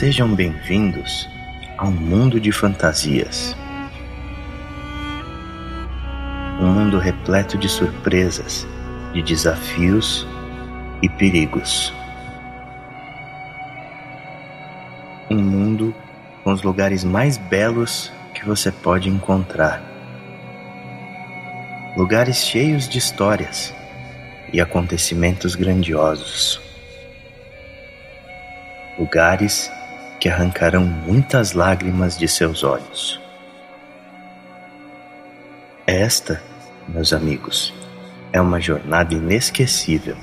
Sejam bem-vindos a um mundo de fantasias. Um mundo repleto de surpresas, de desafios e perigos. Um mundo com os lugares mais belos que você pode encontrar. Lugares cheios de histórias e acontecimentos grandiosos. Lugares que arrancarão muitas lágrimas de seus olhos. Esta, meus amigos, é uma jornada inesquecível.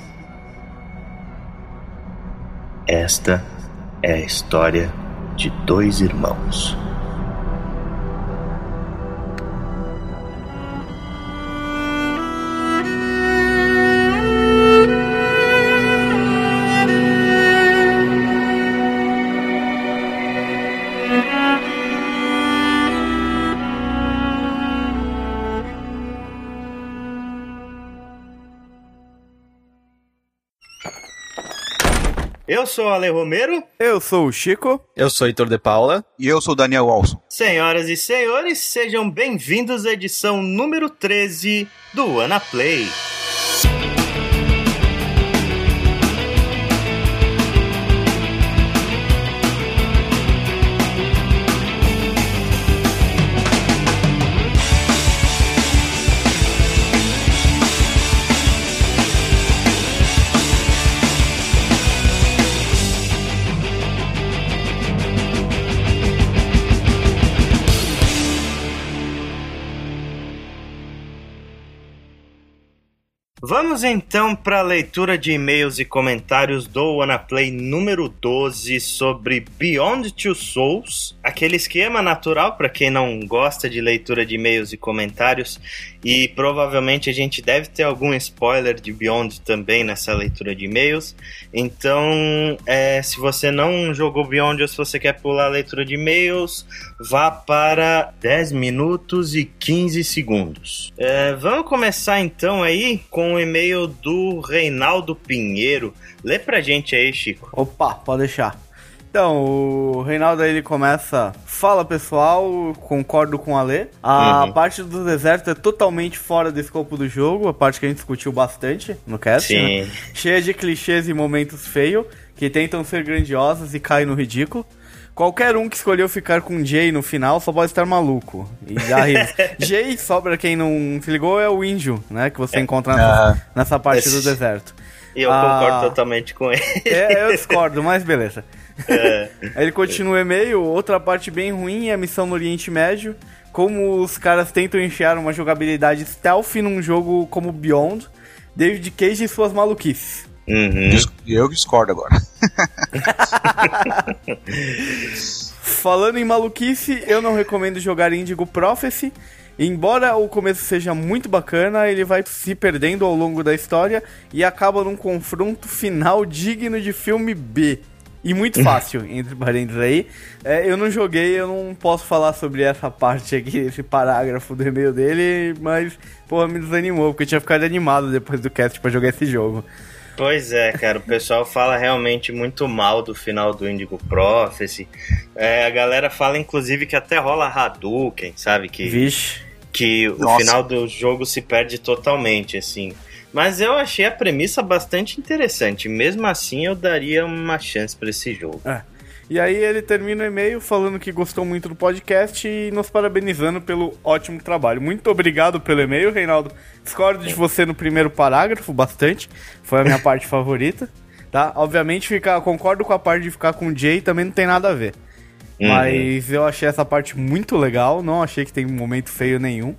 Esta é a história de dois irmãos. Sou o Ale Romero. Eu sou o Chico. Eu sou o Heitor de Paula. E eu sou o Daniel Walson. Senhoras e senhores, sejam bem-vindos à edição número 13 do Ana Play. Vamos então para a leitura de e-mails e comentários do WannaPlay número 12 sobre Beyond Two Souls, aquele esquema natural para quem não gosta de leitura de e-mails e comentários, e provavelmente a gente deve ter algum spoiler de Beyond também nessa leitura de e-mails. Então, é, se você não jogou Beyond ou se você quer pular a leitura de e-mails, vá para 10 minutos e 15 segundos. É, vamos começar então aí com o e-mail do Reinaldo Pinheiro. Lê pra gente aí, Chico. Opa, pode deixar. Então, o Reinaldo ele começa. Fala pessoal, concordo com a Lê. A Uhum. parte do deserto é totalmente fora do escopo do jogo, a parte que a gente discutiu bastante no cast. né? Sim. Cheia de clichês e momentos feios que tentam ser grandiosos e caem no ridículo. Qualquer um que escolheu ficar com Jay no final só pode estar maluco. E dá. Jay, só pra quem não se ligou, é o índio, né? Que você encontra nessa, Ah. nessa parte Esse- do deserto. E eu Ah. concordo totalmente com ele. É, eu discordo, mas beleza. É. Aí ele continua o e-mail, outra parte bem ruim é a missão no Oriente Médio. Como os caras tentam enfiar uma jogabilidade stealth num jogo como Beyond, David Cage e suas maluquices. Uhum. Eu discordo agora. Falando em maluquice, eu não recomendo jogar Indigo Prophecy. Embora o começo seja muito bacana, ele vai se perdendo ao longo da história e acaba num confronto final digno de filme B. E muito fácil, entre parênteses aí. É, eu não joguei, eu não posso falar sobre essa parte aqui, esse parágrafo do e-mail dele, mas, porra, me desanimou, porque eu tinha ficado animado depois do cast pra jogar esse jogo. Pois é, cara, o pessoal fala realmente muito mal do final do Indigo Prophecy. É, a galera fala, inclusive, que até rola Hadouken, sabe? Que, Vixe. que o Nossa. final do jogo se perde totalmente, assim. Mas eu achei a premissa bastante interessante. Mesmo assim, eu daria uma chance pra esse jogo. É. E aí ele termina o e-mail falando que gostou muito do podcast e nos parabenizando pelo ótimo trabalho. Muito obrigado pelo e-mail, Reinaldo. Discordo de você no primeiro parágrafo, bastante. Foi a minha parte favorita. Tá? Obviamente, ficar, concordo com a parte de ficar com o Jay, também não tem nada a ver. Uhum. Mas eu achei essa parte muito legal, não achei que tem um momento feio nenhum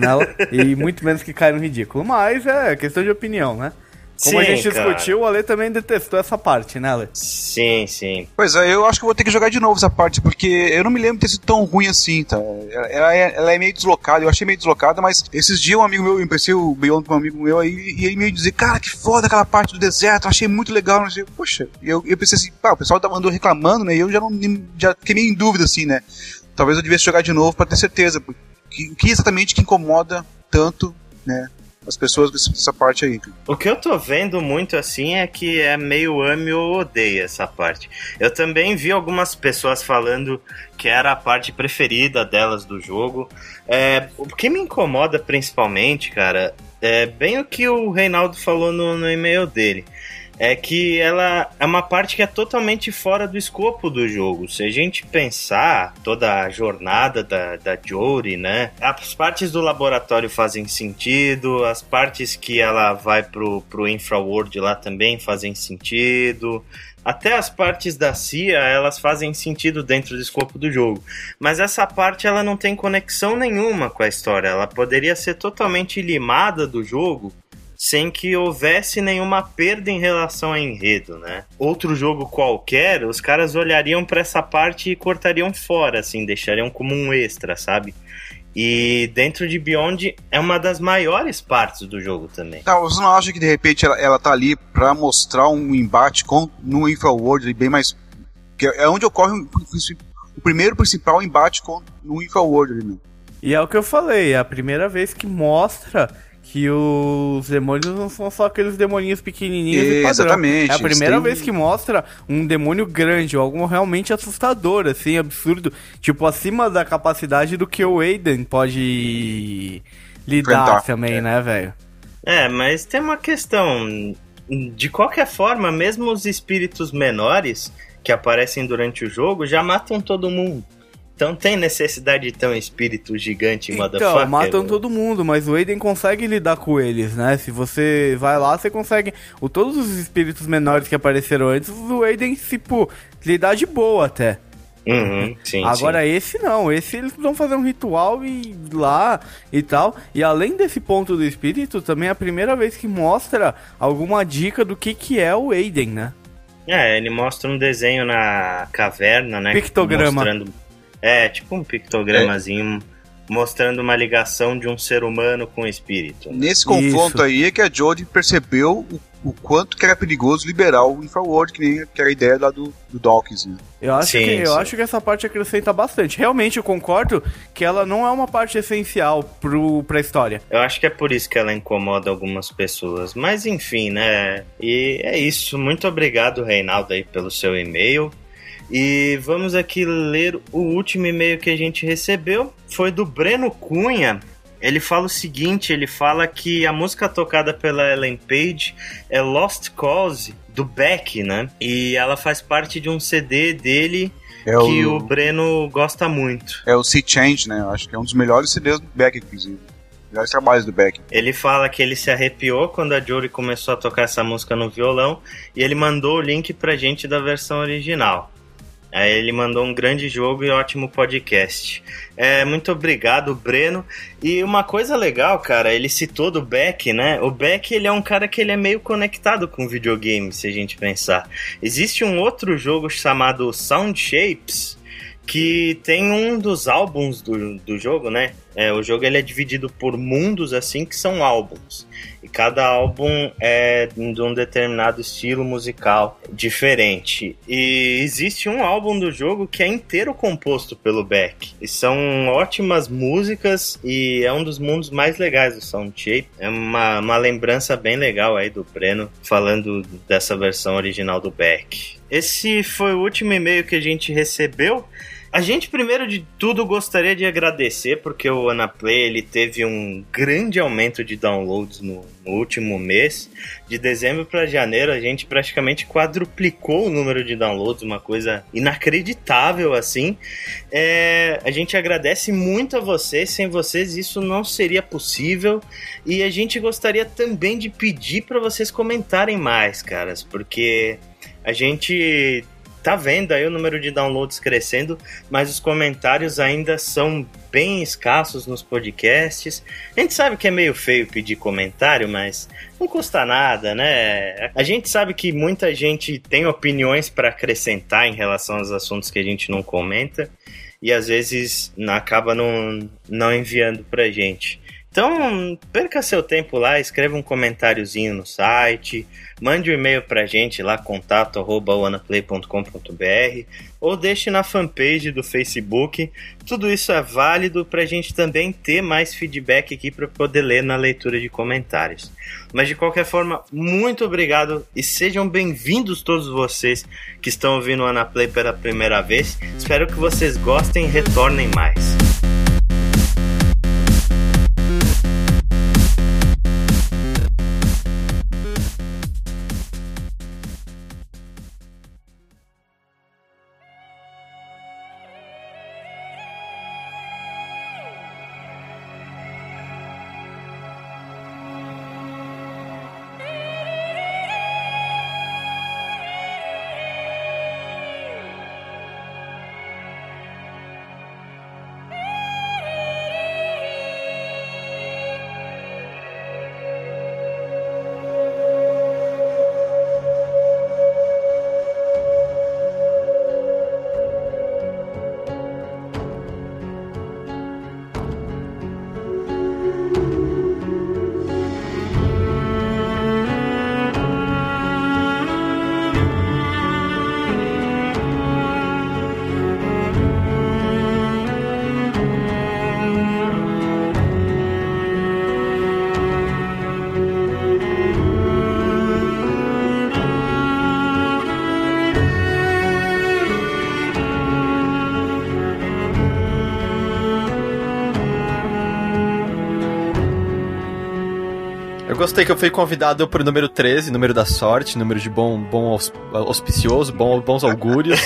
nela. e muito menos que cai no ridículo. Mas é questão de opinião, né? Como a Sim, gente cara. discutiu, o Ale também detestou essa parte, né, Ale? Sim, sim. Pois é, eu acho que vou ter que jogar de novo essa parte, porque eu não me lembro de ter sido tão ruim assim, tá? Ela, ela é, ela é meio deslocada, eu achei meio deslocada, mas esses dias um amigo meu, eu emprestei o Beyond pra um amigo meu aí, e ele meio dizer, cara, que foda aquela parte do deserto, achei muito legal, não sei, poxa, e eu, eu pensei assim, pá, o pessoal andando reclamando, né, e eu já não, já fiquei meio em dúvida, assim, né, talvez eu devesse jogar de novo pra ter certeza, porque, o que exatamente que incomoda tanto, né, as pessoas dessa parte aí. O que eu tô vendo muito assim é que é meio ame ou odeia essa parte. Eu também vi algumas pessoas falando que era a parte preferida delas do jogo. É, o que me incomoda principalmente, cara, é bem o que o Reinaldo falou no, no e-mail dele é que ela é uma parte que é totalmente fora do escopo do jogo. Se a gente pensar toda a jornada da, da Jory, né? As partes do laboratório fazem sentido, as partes que ela vai pro, pro Infraworld lá também fazem sentido. Até as partes da CIA, elas fazem sentido dentro do escopo do jogo. Mas essa parte, ela não tem conexão nenhuma com a história. Ela poderia ser totalmente limada do jogo sem que houvesse nenhuma perda em relação ao enredo, né? Outro jogo qualquer, os caras olhariam para essa parte e cortariam fora, assim, deixariam como um extra, sabe? E dentro de Beyond é uma das maiores partes do jogo também. Tá, você não acha que de repente ela, ela tá ali para mostrar um embate com, no Infraworld bem mais. Que é onde ocorre o, o primeiro principal embate com, no Infraworld ali, né? E é o que eu falei, é a primeira vez que mostra que os demônios não são só aqueles demoninhos pequenininhos e, e padrão. Exatamente. É a primeira têm... vez que mostra um demônio grande, ou algo realmente assustador, assim, absurdo. Tipo, acima da capacidade do que o Aiden pode lidar Enfrentar. também, é. né, velho? É, mas tem uma questão. De qualquer forma, mesmo os espíritos menores que aparecem durante o jogo já matam todo mundo. Então tem necessidade de ter um espírito gigante, então, motherfucker. matam todo mundo, mas o Aiden consegue lidar com eles, né? Se você vai lá, você consegue... O, todos os espíritos menores que apareceram antes, o Aiden, tipo, lidar de boa até. Uhum, sim, Agora sim. esse não, esse eles vão fazer um ritual e lá e tal. E além desse ponto do espírito, também é a primeira vez que mostra alguma dica do que, que é o Aiden, né? É, ele mostra um desenho na caverna, né? Pictograma. Mostrando é, tipo um pictogramazinho é. mostrando uma ligação de um ser humano com o espírito. Né? Nesse confronto Isso. aí é que a Jodie percebeu o, o, quanto que era perigoso liberar o Infraworld, que nem que era a ideia lá do, do Dawkins, né? Eu acho, sim, que, sim. eu acho que essa parte acrescenta bastante. Realmente eu concordo que ela não é uma parte essencial pro, pra história. Eu acho que é por isso que ela incomoda algumas pessoas. Mas enfim, né? E é isso. Muito obrigado, Reinaldo, aí, pelo seu e-mail. E vamos aqui ler o último e-mail que a gente recebeu. Foi do Breno Cunha. Ele fala o seguinte: ele fala que a música tocada pela Ellen Page é Lost Cause do Beck, né? E ela faz parte de um CD dele é que o... o... Breno gosta muito. É o Sea Change, né? Eu acho que é um dos melhores CDs do Beck, inclusive. Melhores trabalhos do Beck. Ele fala que ele se arrepiou quando a Jory começou a tocar essa música no violão e ele mandou o link pra gente da versão original. Aí ele mandou um grande jogo e ótimo podcast. É, muito obrigado, Breno. E uma coisa legal, cara, ele citou do Beck, né? O Beck, ele é um cara que ele é meio conectado com videogame, se a gente pensar. Existe um outro jogo chamado Sound Shapes, que tem um dos álbuns do, do jogo, né? É, o jogo ele é dividido por mundos assim que são álbuns. E cada álbum é de um determinado estilo musical diferente. E existe um álbum do jogo que é inteiro composto pelo Beck. E são ótimas músicas e é um dos mundos mais legais do Soundshape. É uma, uma lembrança bem legal aí do Breno falando dessa versão original do Beck. Esse foi o último e-mail que a gente recebeu. A gente, primeiro de tudo, gostaria de agradecer porque o Anaplay ele teve um grande aumento de downloads no, no último mês. De dezembro para janeiro, a gente praticamente quadruplicou o número de downloads, uma coisa inacreditável assim. É, a gente agradece muito a vocês, sem vocês isso não seria possível. E a gente gostaria também de pedir para vocês comentarem mais, caras, porque a gente tá vendo aí o número de downloads crescendo, mas os comentários ainda são bem escassos nos podcasts. A gente sabe que é meio feio pedir comentário, mas não custa nada, né? A gente sabe que muita gente tem opiniões para acrescentar em relação aos assuntos que a gente não comenta e às vezes acaba não, não enviando pra gente. Então, perca seu tempo lá, escreva um comentáriozinho no site, mande um e-mail pra gente lá, contato.wanaplay.com.br ou deixe na fanpage do Facebook. Tudo isso é válido pra gente também ter mais feedback aqui para poder ler na leitura de comentários. Mas de qualquer forma, muito obrigado e sejam bem-vindos todos vocês que estão ouvindo o Anaplay pela primeira vez. Espero que vocês gostem e retornem mais. Gostei que eu fui convidado pro número 13, número da sorte, número de bom, bom auspicioso, bom, bons augúrios.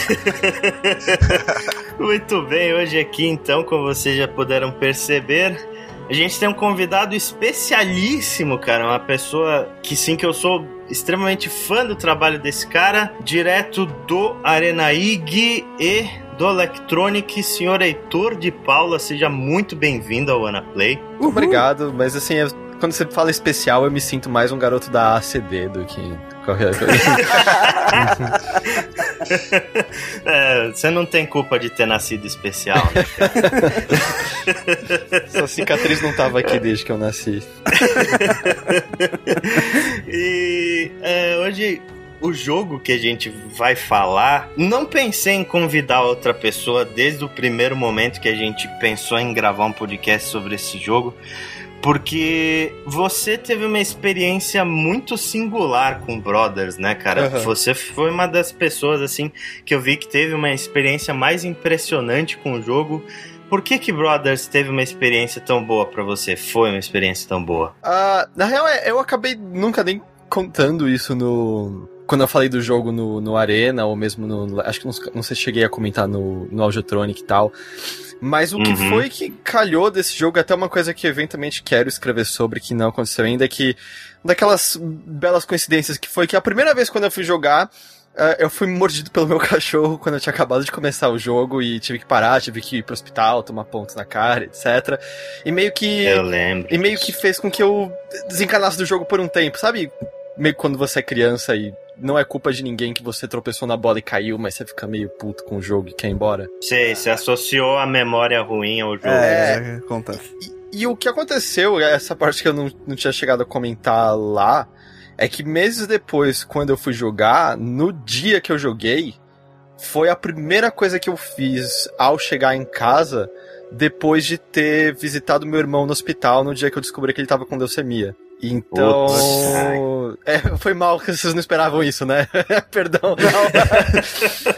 Muito bem, hoje aqui então, como vocês já puderam perceber, a gente tem um convidado especialíssimo, cara, uma pessoa que sim que eu sou extremamente fã do trabalho desse cara, direto do Arenaig e do Electronic, senhor Heitor de Paula, seja muito bem-vindo ao Anaplay. Obrigado, mas assim, eu quando você fala especial, eu me sinto mais um garoto da ACD do que qualquer coisa. é, você não tem culpa de ter nascido especial, né, Essa cicatriz não tava aqui desde que eu nasci. e é, hoje o jogo que a gente vai falar, não pensei em convidar outra pessoa desde o primeiro momento que a gente pensou em gravar um podcast sobre esse jogo porque você teve uma experiência muito singular com Brothers, né, cara? Uhum. Você foi uma das pessoas, assim, que eu vi que teve uma experiência mais impressionante com o jogo. Por que que Brothers teve uma experiência tão boa para você? Foi uma experiência tão boa? Uh, na real, é, eu acabei nunca nem contando isso no, quando eu falei do jogo no, no Arena, ou mesmo no. Acho que não, não sei se cheguei a comentar no, no Audiotronic e tal. Mas o que uhum. foi que calhou desse jogo, até uma coisa que eventualmente quero escrever sobre, que não aconteceu ainda, é que. Daquelas belas coincidências que foi que a primeira vez quando eu fui jogar. Uh, eu fui mordido pelo meu cachorro quando eu tinha acabado de começar o jogo e tive que parar, tive que ir pro hospital, tomar pontos na cara, etc. E meio que. Eu lembro. E meio que fez com que eu desencanasse do jogo por um tempo, sabe? Meio que quando você é criança e não é culpa de ninguém que você tropeçou na bola e caiu, mas você fica meio puto com o jogo e quer ir embora. Sei, você associou a memória ruim ao jogo. É, é acontece. E, e, o que aconteceu, essa parte que eu não, não tinha chegado a comentar lá, é que meses depois, quando eu fui jogar, no dia que eu joguei, foi a primeira coisa que eu fiz ao chegar em casa depois de ter visitado meu irmão no hospital no dia que eu descobri que ele tava com leucemia. Então. É, foi mal que vocês não esperavam isso, né? Perdão.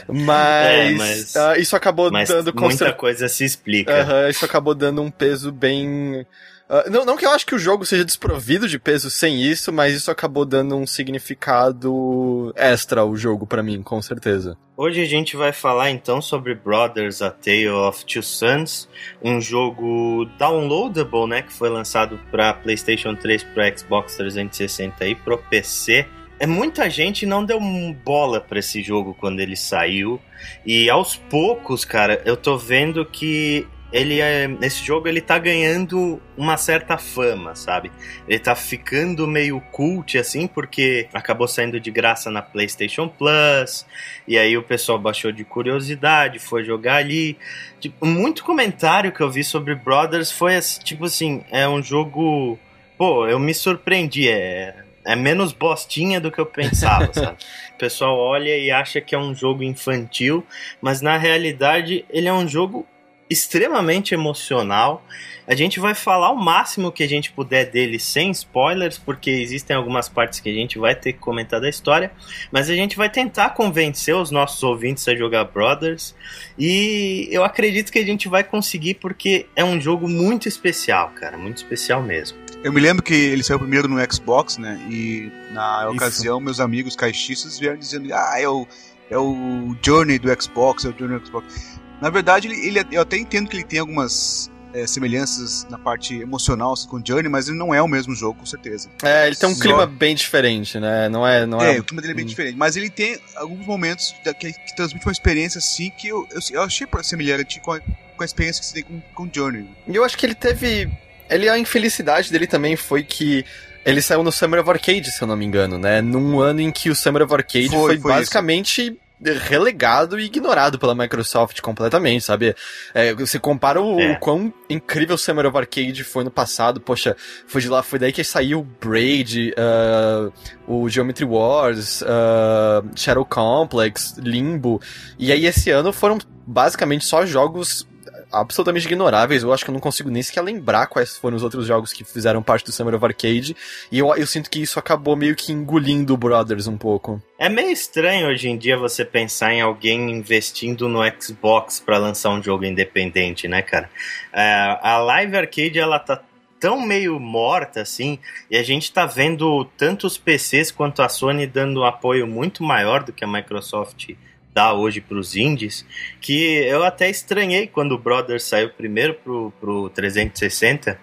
mas, é, mas uh, isso acabou mas dando. Muita coisa se explica. Uh, isso acabou dando um peso bem Uh, não, não que eu acho que o jogo seja desprovido de peso sem isso, mas isso acabou dando um significado extra ao jogo para mim, com certeza. Hoje a gente vai falar então sobre Brothers: A Tale of Two Sons, um jogo downloadable, né, que foi lançado para PlayStation 3, para Xbox 360 e pro PC. É muita gente não deu bola para esse jogo quando ele saiu. E aos poucos, cara, eu tô vendo que ele é, esse jogo ele tá ganhando uma certa fama, sabe? Ele tá ficando meio cult assim, porque acabou saindo de graça na PlayStation Plus, e aí o pessoal baixou de curiosidade, foi jogar ali. Tipo, muito comentário que eu vi sobre Brothers foi tipo assim, é um jogo, pô, eu me surpreendi, é é menos bostinha do que eu pensava, sabe? O pessoal olha e acha que é um jogo infantil, mas na realidade ele é um jogo extremamente emocional. A gente vai falar o máximo que a gente puder dele sem spoilers, porque existem algumas partes que a gente vai ter que comentar da história, mas a gente vai tentar convencer os nossos ouvintes a jogar Brothers e eu acredito que a gente vai conseguir porque é um jogo muito especial, cara, muito especial mesmo. Eu me lembro que ele saiu primeiro no Xbox, né? E na Isso. ocasião meus amigos caixistas vieram dizendo: "Ah, é o é o Journey do Xbox, é o Journey do Xbox". Na verdade, ele, ele, eu até entendo que ele tem algumas é, semelhanças na parte emocional assim, com Journey, mas ele não é o mesmo jogo, com certeza. É, ele tem um Só... clima bem diferente, né? Não é. Não é, é o clima dele é bem hum. diferente. Mas ele tem alguns momentos que, que transmite uma experiência assim que eu, eu, eu achei semelhante com a, com a experiência que você tem com, com Journey. E eu acho que ele teve. Ele, a infelicidade dele também foi que ele saiu no Summer of Arcade, se eu não me engano, né? Num ano em que o Summer of Arcade foi, foi, foi basicamente isso relegado e ignorado pela Microsoft completamente, sabe? É, você compara o, é. o quão incrível o Summer of Arcade foi no passado, poxa, foi de lá, foi daí que saiu Braid, uh, o Geometry Wars, uh, Shadow Complex, Limbo, e aí esse ano foram basicamente só jogos absolutamente ignoráveis. Eu acho que eu não consigo nem sequer lembrar quais foram os outros jogos que fizeram parte do Summer of Arcade. E eu, eu sinto que isso acabou meio que engolindo o Brothers um pouco. É meio estranho hoje em dia você pensar em alguém investindo no Xbox para lançar um jogo independente, né, cara? É, a Live Arcade, ela tá tão meio morta assim, e a gente tá vendo tanto os PCs quanto a Sony dando um apoio muito maior do que a Microsoft dá hoje para os indies, que eu até estranhei quando o Brothers saiu primeiro pro, pro 360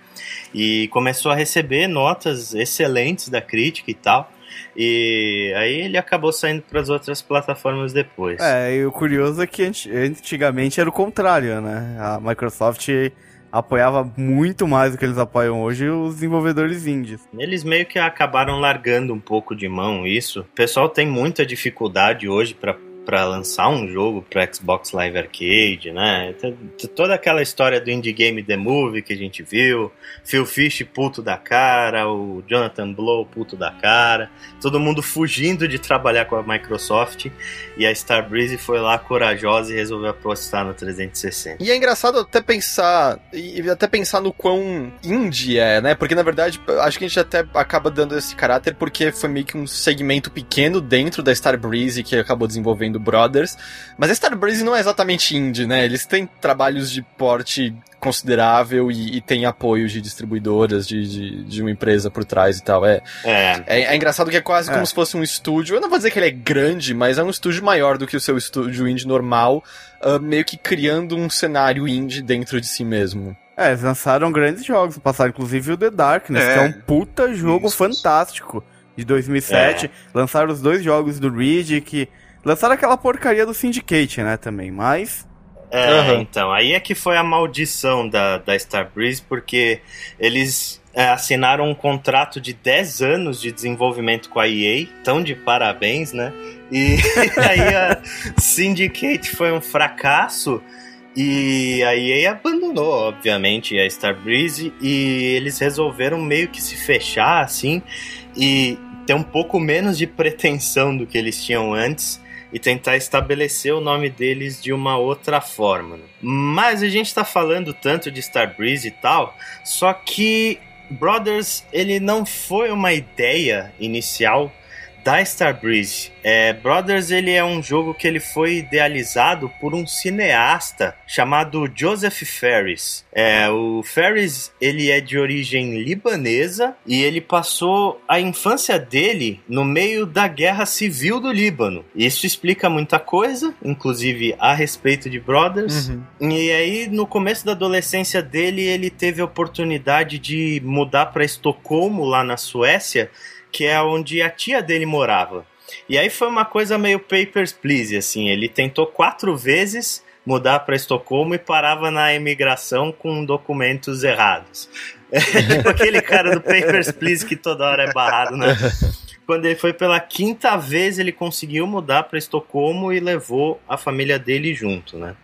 e começou a receber notas excelentes da crítica e tal. E aí ele acabou saindo para as outras plataformas depois. É, e o curioso é que antigamente era o contrário, né? A Microsoft apoiava muito mais do que eles apoiam hoje os desenvolvedores indies. Eles meio que acabaram largando um pouco de mão isso. O pessoal tem muita dificuldade hoje para para lançar um jogo para Xbox Live Arcade, né? Toda aquela história do indie game The Movie que a gente viu, Phil Fish puto da cara, o Jonathan Blow puto da cara, todo mundo fugindo de trabalhar com a Microsoft e a Starbreeze foi lá corajosa e resolveu apostar no 360. E é engraçado até pensar e até pensar no quão indie é, né? Porque na verdade acho que a gente até acaba dando esse caráter porque foi meio que um segmento pequeno dentro da Starbreeze que acabou desenvolvendo do Brothers. Mas a Starbreeze não é exatamente indie, né? Eles têm trabalhos de porte considerável e, e tem apoio de distribuidoras, de, de, de, uma empresa por trás e tal. É, é. é, é engraçado que é quase é. como se fosse um estúdio. Eu não vou dizer que ele é grande, mas é um estúdio maior do que o seu estúdio indie normal, uh, meio que criando um cenário indie dentro de si mesmo. É, eles lançaram grandes jogos, passaram inclusive o The Darkness, é. que é um puta jogo Isso. fantástico de 2007. É. Lançaram os dois jogos do Reed, que Lançaram aquela porcaria do Syndicate, né, também, mas... É, uhum. então, aí é que foi a maldição da, da Starbreeze, porque eles é, assinaram um contrato de 10 anos de desenvolvimento com a EA, tão de parabéns, né? E aí a Syndicate foi um fracasso, e a EA abandonou, obviamente, a Starbreeze, e eles resolveram meio que se fechar, assim, e ter um pouco menos de pretensão do que eles tinham antes, e tentar estabelecer o nome deles de uma outra forma. Né? Mas a gente está falando tanto de Starbreeze e tal, só que Brothers ele não foi uma ideia inicial da Starbreeze. É, Brothers ele é um jogo que ele foi idealizado por um cineasta chamado Joseph Ferris. É, o Ferris ele é de origem libanesa e ele passou a infância dele no meio da guerra civil do Líbano. Isso explica muita coisa, inclusive a respeito de Brothers. Uhum. E aí no começo da adolescência dele ele teve a oportunidade de mudar para Estocolmo lá na Suécia que é onde a tia dele morava. E aí foi uma coisa meio Papers, Please, assim. Ele tentou quatro vezes mudar para Estocolmo e parava na imigração com documentos errados. Tipo aquele cara do Papers, Please que toda hora é barrado, né? Quando ele foi pela quinta vez, ele conseguiu mudar para Estocolmo e levou a família dele junto, né?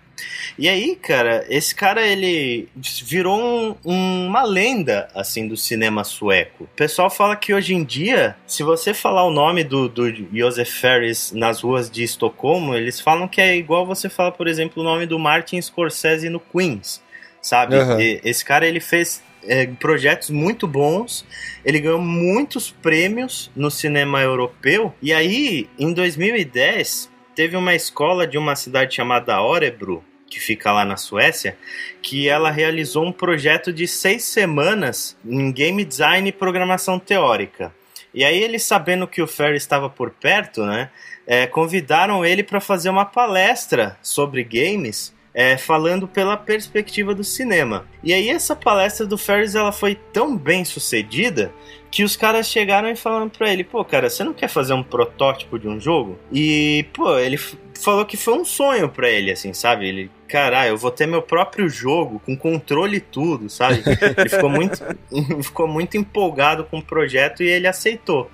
E aí, cara, esse cara ele virou um, um, uma lenda assim do cinema sueco. O pessoal fala que hoje em dia, se você falar o nome do, do Josef Ferris nas ruas de Estocolmo, eles falam que é igual você falar, por exemplo, o nome do Martin Scorsese no Queens, sabe? Uhum. E, esse cara ele fez é, projetos muito bons. Ele ganhou muitos prêmios no cinema europeu. E aí, em 2010, teve uma escola de uma cidade chamada Orebro, que fica lá na Suécia, que ela realizou um projeto de seis semanas em game design e programação teórica. E aí eles sabendo que o Ferry estava por perto, né, é, convidaram ele para fazer uma palestra sobre games é, falando pela perspectiva do cinema. E aí essa palestra do Ferris ela foi tão bem sucedida que os caras chegaram e falaram para ele, pô, cara, você não quer fazer um protótipo de um jogo? E, pô, ele falou que foi um sonho para ele, assim, sabe? Ele, caralho, eu vou ter meu próprio jogo com controle e tudo, sabe? Ele ficou muito, ficou muito empolgado com o projeto e ele aceitou.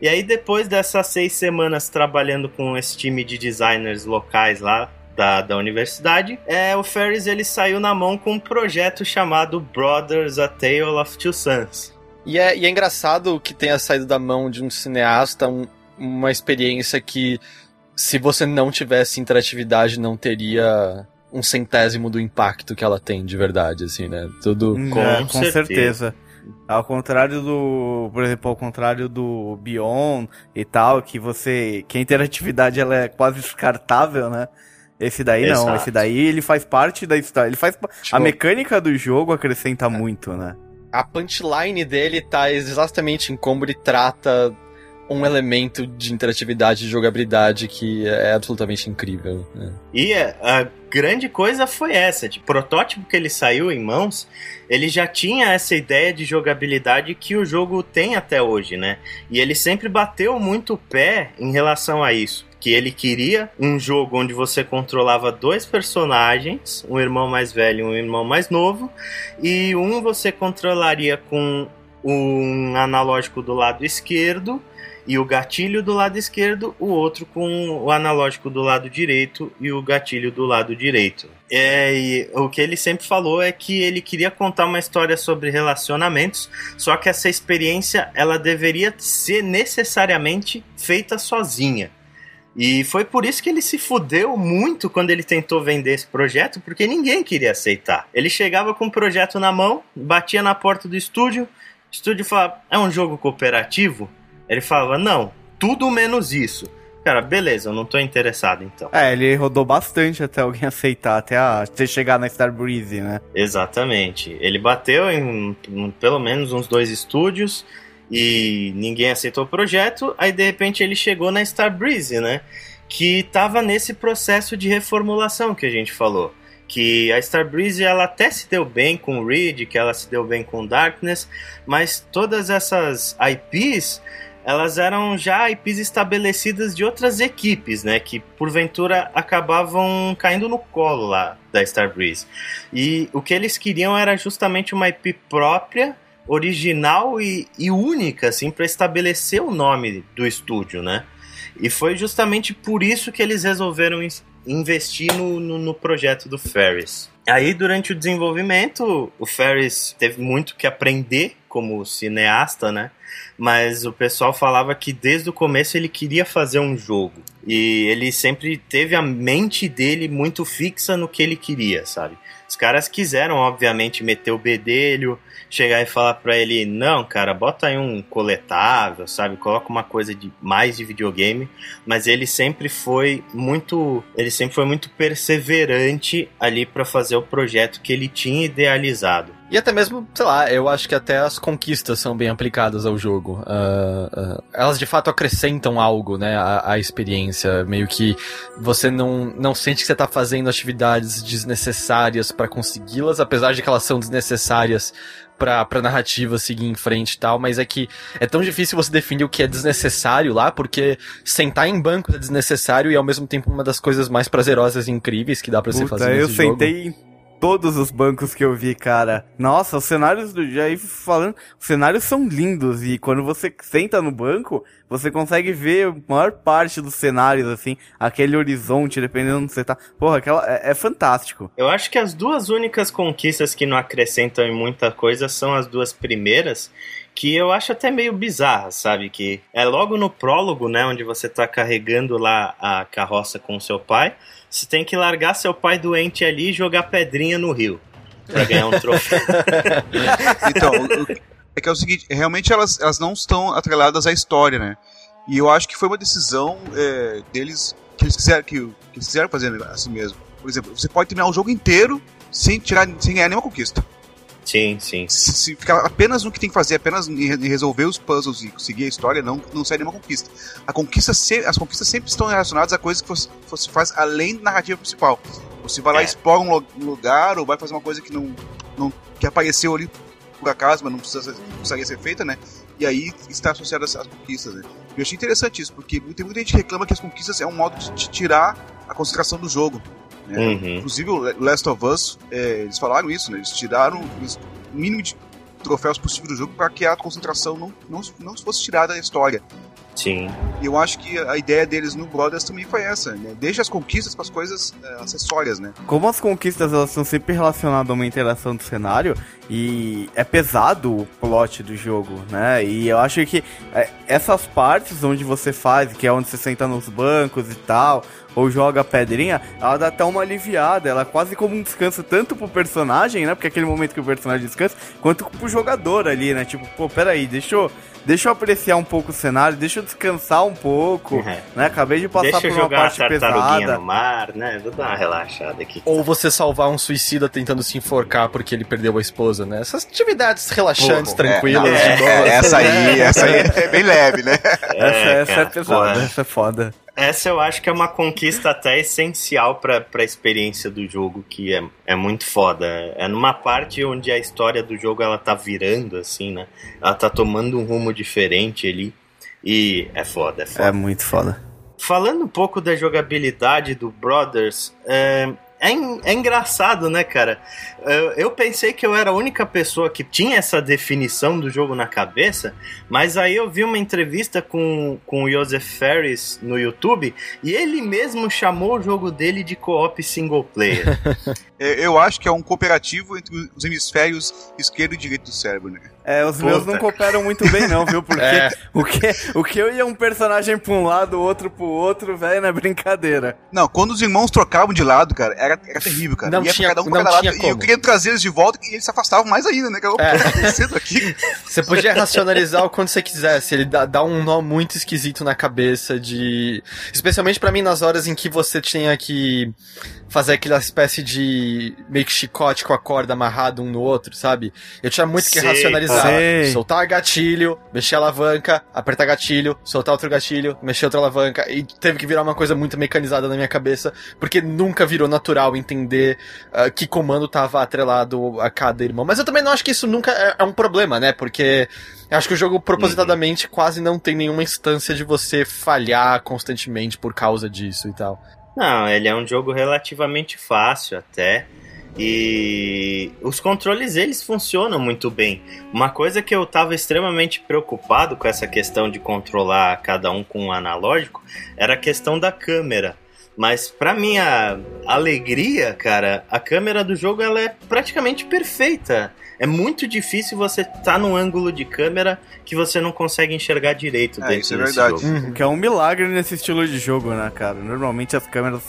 E aí, depois dessas seis semanas trabalhando com esse time de designers locais lá, da, da universidade, é, o Ferris ele saiu na mão com um projeto chamado Brothers: A Tale of Two Sons. E é, e é engraçado que tenha saído da mão de um cineasta um, uma experiência que, se você não tivesse interatividade, não teria um centésimo do impacto que ela tem de verdade, assim, né? Tudo com, é, com certeza. certeza. Ao contrário do, por exemplo, ao contrário do Beyond e tal, que você, que a interatividade ela é quase descartável, né? Esse daí Exato. não, esse daí ele faz parte da história. Ele faz tipo, a mecânica do jogo acrescenta é. muito, né? A punchline dele tá exatamente em como ele trata um elemento de interatividade e jogabilidade que é absolutamente incrível. Né? E a grande coisa foi essa, de protótipo que ele saiu em mãos, ele já tinha essa ideia de jogabilidade que o jogo tem até hoje, né? E ele sempre bateu muito o pé em relação a isso que ele queria um jogo onde você controlava dois personagens, um irmão mais velho e um irmão mais novo, e um você controlaria com um analógico do lado esquerdo e o gatilho do lado esquerdo, o outro com o analógico do lado direito e o gatilho do lado direito. É, o que ele sempre falou é que ele queria contar uma história sobre relacionamentos, só que essa experiência ela deveria ser necessariamente feita sozinha. E foi por isso que ele se fudeu muito quando ele tentou vender esse projeto, porque ninguém queria aceitar. Ele chegava com o projeto na mão, batia na porta do estúdio, o estúdio falava: é um jogo cooperativo? Ele falava: não, tudo menos isso. Cara, beleza, eu não tô interessado então. É, ele rodou bastante até alguém aceitar, até, a, até chegar na Star Breeze, né? Exatamente. Ele bateu em, em pelo menos uns dois estúdios e ninguém aceitou o projeto. Aí de repente ele chegou na Starbreeze, né? Que estava nesse processo de reformulação que a gente falou. Que a Starbreeze ela até se deu bem com Reed, que ela se deu bem com Darkness, mas todas essas IPs elas eram já IPs estabelecidas de outras equipes, né? Que porventura acabavam caindo no colo lá da Starbreeze. E o que eles queriam era justamente uma IP própria original e, e única, assim, para estabelecer o nome do estúdio, né? E foi justamente por isso que eles resolveram investir no, no, no, projeto do Ferris. Aí, durante o desenvolvimento, o Ferris teve muito que aprender como cineasta, né? Mas o pessoal falava que desde o começo ele queria fazer um jogo. E ele sempre teve a mente dele muito fixa no que ele queria, sabe? Os caras quiseram, obviamente, meter o bedelho, chegar e falar para ele: não, cara, bota aí um coletável, sabe? Coloca uma coisa de mais de videogame. Mas ele sempre foi muito. Ele sempre foi muito perseverante ali para fazer o projeto que ele tinha idealizado. E até mesmo, sei lá, eu acho que até as conquistas são bem aplicadas ao jogo. Uh, uh, elas de fato acrescentam algo, né, à, à, experiência. Meio que você não, não sente que você tá fazendo atividades desnecessárias para consegui-las, apesar de que elas são desnecessárias pra, pra narrativa seguir em frente e tal, mas é que é tão difícil você definir o que é desnecessário lá, porque sentar em banco é desnecessário e ao mesmo tempo uma das coisas mais prazerosas e incríveis que dá pra Puta, você fazer eu sentei jogo todos os bancos que eu vi, cara. Nossa, os cenários do já falando, os cenários são lindos e quando você senta no banco, você consegue ver a maior parte dos cenários assim, aquele horizonte, dependendo onde você tá. Porra, aquela é, é fantástico. Eu acho que as duas únicas conquistas que não acrescentam em muita coisa são as duas primeiras, que eu acho até meio bizarra, sabe? Que é logo no prólogo, né, onde você tá carregando lá a carroça com seu pai. Você tem que largar seu pai doente ali e jogar pedrinha no rio. Pra ganhar um troféu. então, é que é o seguinte, realmente elas, elas não estão atreladas à história, né? E eu acho que foi uma decisão é, deles que eles quiseram, que, que eles quiseram fazer assim mesmo. Por exemplo, você pode terminar o jogo inteiro sem tirar, sem ganhar nenhuma conquista. Sim, sim. Se, ficar apenas no que tem que fazer, apenas em resolver os puzzles e conseguir a história, não, não sai nenhuma conquista. A conquista se, as conquistas sempre estão relacionadas a coisas que você, você faz além da narrativa principal. Você vai lá, é. explora um lugar, ou vai fazer uma coisa que não, não que apareceu ali por acaso, mas não precisa, precisaria ser feita, né? E aí está associado às conquistas, né? Eu achei interessante isso, porque tem muita gente que reclama que as conquistas é um modo de, de tirar a concentração do jogo. Né? Uhum. Inclusive o Last of Us, é, eles falaram isso, né? Eles tiraram o mínimo de troféus possível do jogo para que a concentração não, não, não fosse tirada da história. Sim. E eu acho que a ideia deles no Brothers também foi essa, né? Deixa as conquistas para as coisas é, acessórias, né? Como as conquistas elas são sempre relacionadas a uma interação do cenário e é pesado o plot do jogo, né? E eu acho que é, essas partes onde você faz, que é onde você senta nos bancos e tal, ou joga a pedrinha, ela dá até uma aliviada. Ela é quase como um descanso tanto pro personagem, né? Porque é aquele momento que o personagem descansa, quanto pro jogador ali, né? Tipo, pô, peraí, deixa eu deixa eu apreciar um pouco o cenário, deixa eu descansar um pouco, uhum. né? Acabei de passar deixa por uma parte pesada. no mar, né? Vou dar uma relaxada aqui. Ou você salvar um suicida tentando se enforcar porque ele perdeu a esposa, né? Essas atividades relaxantes, Pô, tranquilas, é, não, é, essa aí, essa aí é bem leve, né? essa, é, essa é pesada, essa é foda. Essa eu acho que é uma conquista até essencial para a experiência do jogo, que é, é muito foda. É numa parte onde a história do jogo ela tá virando, assim, né? Ela tá tomando um rumo diferente ali. E é foda, é foda. É muito foda. Falando um pouco da jogabilidade do Brothers, é, é, é engraçado, né, cara? Eu pensei que eu era a única pessoa que tinha essa definição do jogo na cabeça, mas aí eu vi uma entrevista com, com o Joseph Ferris no YouTube e ele mesmo chamou o jogo dele de co-op single player. eu acho que é um cooperativo entre os hemisférios esquerdo e direito do cérebro, né? É, os Puta. meus não cooperam muito bem, não, viu? Porque é. o, que, o que eu ia um personagem pra um lado, o outro pro outro, velho, não é brincadeira. Não, quando os irmãos trocavam de lado, cara, era, era terrível, cara. Não ia tinha, cada um pra cada lado. E eu queria trazer eles de volta e eles se afastavam mais ainda, né? Que eu é. aqui. Você podia racionalizar o quanto você quisesse. Ele dá, dá um nó muito esquisito na cabeça de. Especialmente para mim nas horas em que você tinha que fazer aquela espécie de meio que chicote com a corda amarrado um no outro, sabe? Eu tinha muito que racionalizar. Sei. Soltar gatilho, mexer a alavanca, apertar gatilho, soltar outro gatilho, mexer outra alavanca. E teve que virar uma coisa muito mecanizada na minha cabeça, porque nunca virou natural entender uh, que comando tava atrelado a cada irmão. Mas eu também não acho que isso nunca é, é um problema, né? Porque acho que o jogo propositadamente uhum. quase não tem nenhuma instância de você falhar constantemente por causa disso e tal. Não, ele é um jogo relativamente fácil até. E os controles eles funcionam muito bem. Uma coisa que eu estava extremamente preocupado com essa questão de controlar cada um com um analógico era a questão da câmera. Mas para minha alegria, cara, a câmera do jogo ela é praticamente perfeita. É muito difícil você estar tá num ângulo de câmera que você não consegue enxergar direito é, isso é verdade. Jogo. Uhum. Que é um milagre nesse estilo de jogo, né, cara? Normalmente as câmeras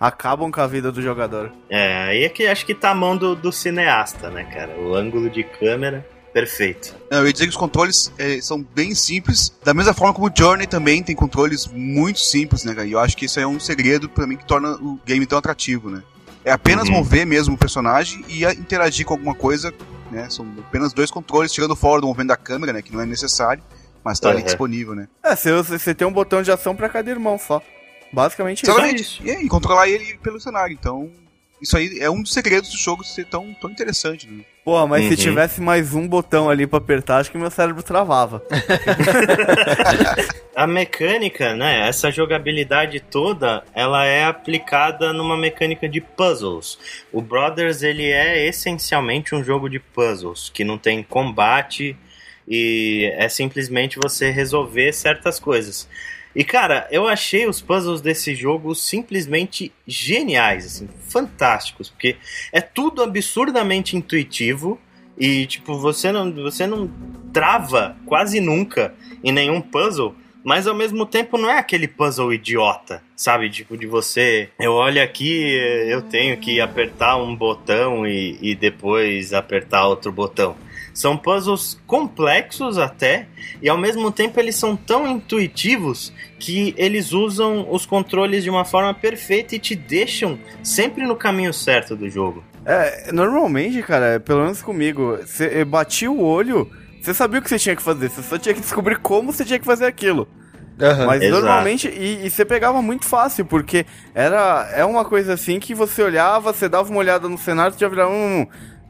acabam com a vida do jogador. É, aí é que acho que tá a mão do, do cineasta, né, cara? O ângulo de câmera Perfeito. Eu ia dizer que os controles é, são bem simples, da mesma forma como o Journey também tem controles muito simples, né, cara? E eu acho que isso é um segredo para mim que torna o game tão atrativo, né? É apenas uhum. mover mesmo o personagem e interagir com alguma coisa né? São apenas dois controles, tirando fora do movimento da câmera, né? Que não é necessário, mas tá ali Uhum. disponível, né? É, você, você tem um botão de ação pra cada irmão só. Basicamente isso. Exatamente. E, aí, controlar ele pelo cenário. Então, isso aí é um dos segredos do jogo ser tão, tão interessante, né? Porra, mas Uhum. se tivesse mais um botão ali pra apertar, acho que meu cérebro travava. A mecânica, né? Essa jogabilidade toda, ela é aplicada numa mecânica de puzzles. O Brothers, ele é essencialmente um jogo de puzzles, que não tem combate e é simplesmente você resolver certas coisas. E cara, eu achei os puzzles desse jogo simplesmente geniais, assim, fantásticos, porque é tudo absurdamente intuitivo e tipo, você não, você não trava quase nunca em nenhum puzzle, mas ao mesmo tempo não é aquele puzzle idiota, sabe? Tipo, de você. Eu olho aqui, eu tenho que apertar um botão e, e depois apertar outro botão. São puzzles complexos até, e ao mesmo tempo eles são tão intuitivos que eles usam os controles de uma forma perfeita e te deixam sempre no caminho certo do jogo. É, normalmente, cara, pelo menos comigo, você batia o olho, você sabia o que você tinha que fazer, você só tinha que descobrir como você tinha que fazer aquilo. Aham. Mas Exato. normalmente, e, e você pegava muito fácil, porque era é uma coisa assim que você olhava, você dava uma olhada no cenário, você já virava, hum,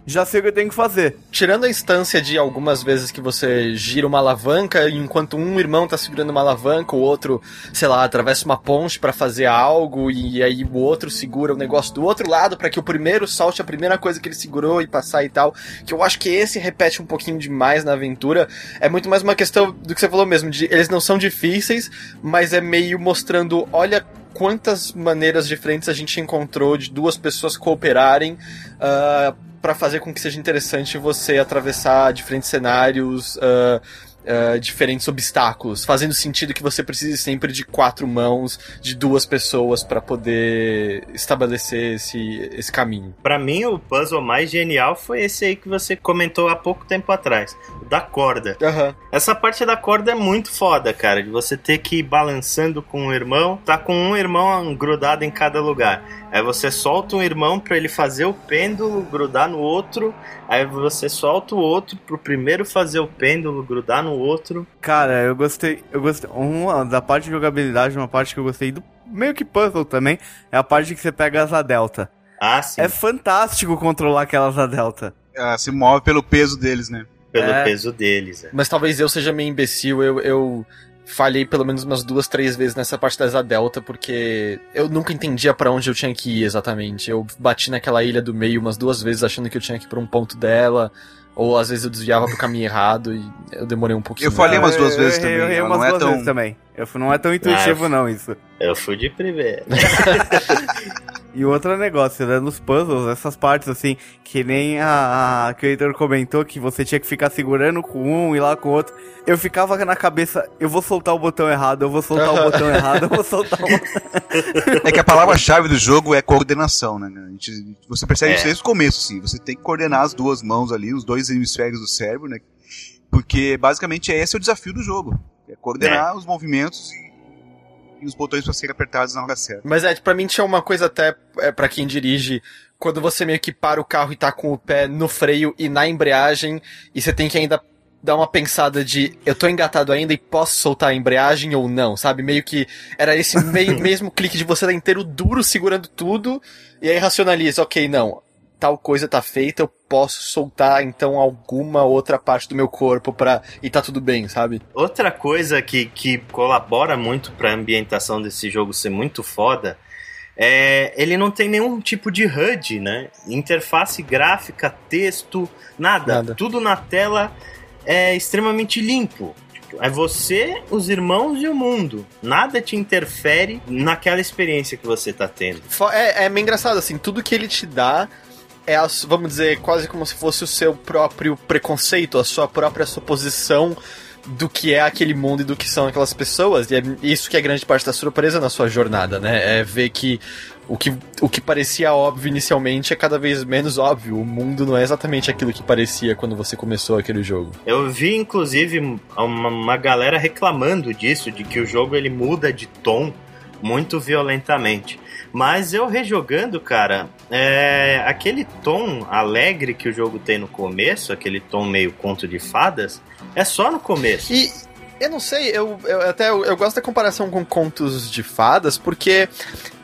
já sei o que eu tenho que fazer. Tirando a instância de algumas vezes que você gira uma alavanca, enquanto um irmão tá segurando uma alavanca, o outro, sei lá, atravessa uma ponte pra fazer algo, e aí o outro segura o negócio do outro lado pra que o primeiro salte a primeira coisa que ele segurou e passar e tal. Que eu acho que esse repete um pouquinho demais na aventura. É muito mais uma questão do que você falou mesmo, de eles não são difíceis, mas é meio mostrando, olha quantas maneiras diferentes a gente encontrou de duas pessoas cooperarem ah, para fazer com que seja interessante você atravessar diferentes cenários, ah, ah, diferentes obstáculos, fazendo sentido que você precise sempre de quatro mãos, de duas pessoas para poder estabelecer esse, esse caminho. Pra mim, o puzzle mais genial foi esse aí que você comentou há pouco tempo atrás, o da corda. Aham. Essa parte da corda é muito foda, cara, de você ter que ir balançando com o irmão, tá com um irmão grudado em cada lugar. Aí você solta um irmão pra ele fazer o pêndulo, grudar no outro, aí você solta o outro pro primeiro fazer o pêndulo, grudar no outro. Cara, eu gostei, eu gostei, uma da parte de jogabilidade, uma parte que eu gostei do meio que puzzle também, é a parte que você pega as asa delta. Ah, sim, É fantástico controlar aquela asa delta. Ah, se move pelo peso deles, né? pelo é. peso deles. é. Mas talvez eu seja meio imbecil, eu, eu falhei pelo menos umas duas, três vezes nessa parte da Asa Delta, porque eu nunca entendia pra onde eu tinha que ir exatamente. Eu bati naquela ilha do meio umas duas vezes achando que eu tinha que ir pra um ponto dela, ou às vezes eu desviava pro caminho errado e eu demorei um pouquinho. Eu falei umas duas vezes eu também, Eu errei ela umas não é duas tão- vezes também. Eu, não é tão intuitivo Ah, não isso. Eu fui de primeira. E outro negócio, né, nos puzzles, essas partes assim, que nem a, a que o Heitor comentou, que você tinha que ficar segurando com um e lá com o outro. Eu ficava na cabeça, eu vou soltar o botão errado, eu vou soltar o botão errado, eu vou soltar o botão... É que a palavra-chave do jogo é coordenação, né? A gente- você percebe É. isso desde o começo, assim. Você tem que coordenar as duas mãos ali, os dois hemisférios do cérebro, né? Porque basicamente esse é o desafio do jogo. É coordenar os movimentos e, e os botões para serem apertados na hora certa. Mas é, pra mim tinha uma coisa até é, para quem dirige, quando você meio que para o carro e tá com o pé no freio e na embreagem, e você tem que ainda dar uma pensada de eu tô engatado ainda e posso soltar a embreagem ou não, sabe? Meio que era esse meio, mesmo clique de você estar inteiro duro segurando tudo, e aí racionaliza, ok, não, tal coisa tá feita, eu posso soltar então alguma outra parte do meu corpo pra. e tá tudo bem, sabe? Outra coisa que, que colabora muito pra ambientação desse jogo ser muito foda é ele não tem nenhum tipo de HUD, né? Interface gráfica, texto, nada. Nada. Tudo na tela é extremamente limpo. Tipo, É você, os irmãos e o mundo. Nada te interfere naquela experiência que você tá tendo. É, é meio engraçado, assim, tudo que ele te dá é, vamos dizer, quase como se fosse o seu próprio preconceito, a sua própria suposição do que é aquele mundo e do que são aquelas pessoas. E é isso que é grande parte da surpresa na sua jornada, né? É ver que o que, o que parecia óbvio inicialmente é cada vez menos óbvio. O mundo não é exatamente aquilo que parecia quando você começou aquele jogo. Eu vi, inclusive, uma, uma galera reclamando disso, de que o jogo ele muda de tom muito violentamente. Mas eu rejogando, cara, é, aquele tom alegre que o jogo tem no começo, aquele tom meio conto de fadas, é só no começo. E eu não sei, eu, eu até eu, eu gosto da comparação com contos de fadas, porque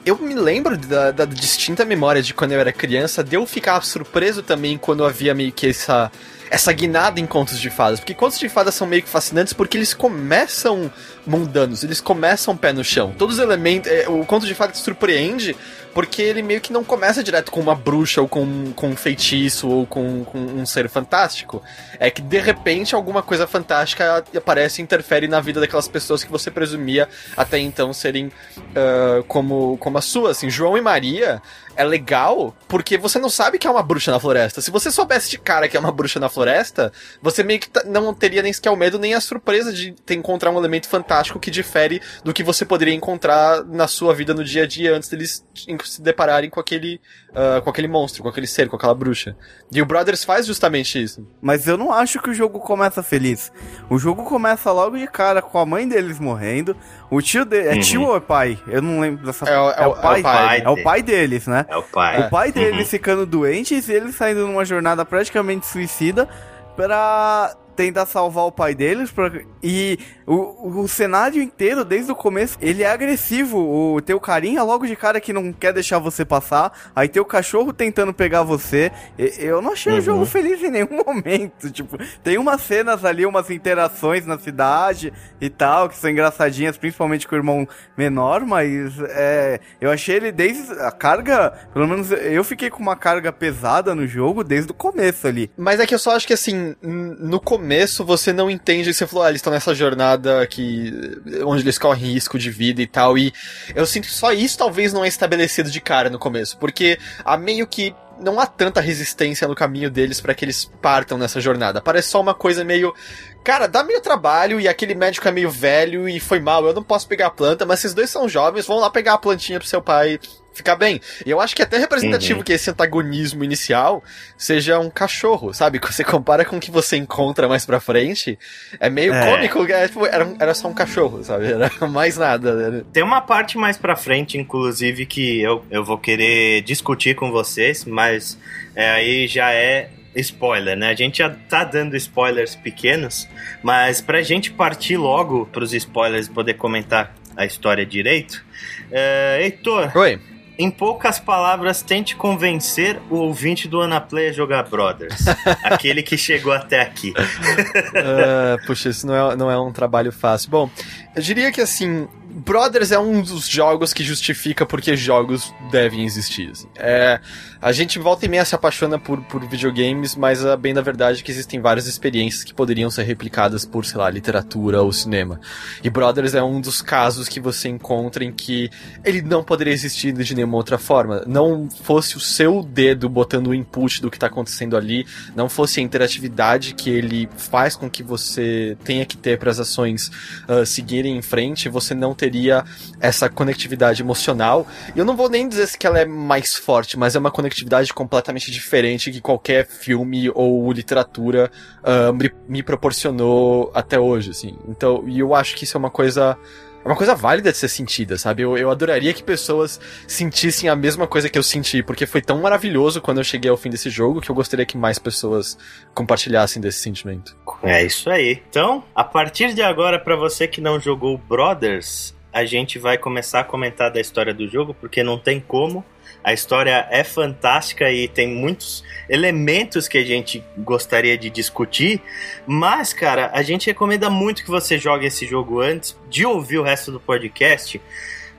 eu me lembro da, da, distinta memória de quando eu era criança, de eu ficar surpreso também quando havia meio que essa essa guinada em contos de fadas. Porque contos de fadas são meio que fascinantes porque eles começam mundanos, eles começam pé no chão. Todos os elementos. É, o conto de fadas surpreende porque ele meio que não começa direto com uma bruxa ou com, com um feitiço ou com, com um ser fantástico. É que de repente alguma coisa fantástica aparece e interfere na vida daquelas pessoas que você presumia até então serem uh, como, como a sua. Assim, João e Maria é legal porque você não sabe que é uma bruxa na floresta. Se você soubesse de cara que é uma bruxa na floresta, você meio que não teria nem sequer o medo nem a surpresa de encontrar um elemento fantástico que difere do que você poderia encontrar na sua vida no dia a dia antes deles se depararem com aquele, uh, com aquele monstro, com aquele ser, com aquela bruxa. E o Brothers faz justamente isso. Mas eu não acho que o jogo começa feliz. O jogo começa logo de cara com a mãe deles morrendo. O tio dele. É uhum. tio ou é pai? Eu não lembro dessa. É, o, é, é o pai. É o pai, é o pai deles, né? É o pai. O pai deles uhum. ficando doentes e eles saindo numa jornada praticamente suicida para tentar salvar o pai deles pra... e o, o cenário inteiro, desde o começo, ele é agressivo. O teu carinha logo de cara que não quer deixar você passar. Aí teu cachorro tentando pegar você. Eu não achei uhum. o jogo feliz em nenhum momento. Tipo, tem umas cenas ali, umas interações na cidade e tal, que são engraçadinhas, principalmente com o irmão menor, mas é, eu achei ele desde a carga, pelo menos eu fiquei com uma carga pesada no jogo desde o começo ali. Mas é que eu só acho que assim, no começo você não entende, você falou, ah, eles estão nessa jornada que onde eles correm risco de vida e tal. E eu sinto que só isso talvez não é estabelecido de cara no começo, porque há meio que não há tanta resistência no caminho deles para que eles partam nessa jornada. Parece só uma coisa meio. Cara, dá meio trabalho e aquele médico é meio velho e foi mal, eu não posso pegar a planta, mas esses dois são jovens, vão lá pegar a plantinha pro seu pai ficar bem. E eu acho que é até representativo uhum. que esse antagonismo inicial seja um cachorro, sabe? Quando você compara com o que você encontra mais pra frente, é meio é. cômico, é, tipo, era, era só um cachorro, sabe? Era mais nada. Né? Tem uma parte mais pra frente, inclusive, que eu, eu vou querer discutir com vocês, mas é, aí já é spoiler, né? A gente já tá dando spoilers pequenos, mas pra gente partir logo pros spoilers e poder comentar a história direito, é, Heitor. Oi. Em poucas palavras, tente convencer o ouvinte do Anaplay a jogar Brothers. aquele que chegou até aqui. uh, puxa, isso não é, não é um trabalho fácil. Bom, eu diria que assim, Brothers é um dos jogos que justifica porque jogos devem existir. Assim. É, a gente volta e meia se apaixona por, por videogames, mas a bem da verdade é que existem várias experiências que poderiam ser replicadas por, sei lá, literatura ou cinema. E Brothers é um dos casos que você encontra em que ele não poderia existir de nenhuma outra forma. Não fosse o seu dedo botando o input do que está acontecendo ali, não fosse a interatividade que ele faz com que você tenha que ter para as ações uh, seguirem em frente, você não teria essa conectividade emocional. E eu não vou nem dizer que ela é mais forte, mas é uma conectividade completamente diferente que qualquer filme ou literatura uh, me, me, proporcionou até hoje, assim. Então, e eu acho que isso é uma coisa é uma coisa válida de ser sentida, sabe? Eu, eu adoraria que pessoas sentissem a mesma coisa que eu senti, porque foi tão maravilhoso quando eu cheguei ao fim desse jogo que eu gostaria que mais pessoas compartilhassem desse sentimento. É isso aí. Então, a partir de agora, para você que não jogou Brothers, a gente vai começar a comentar da história do jogo, porque não tem como. A história é fantástica e tem muitos elementos que a gente gostaria de discutir, mas, cara, a gente recomenda muito que você jogue esse jogo antes de ouvir o resto do podcast,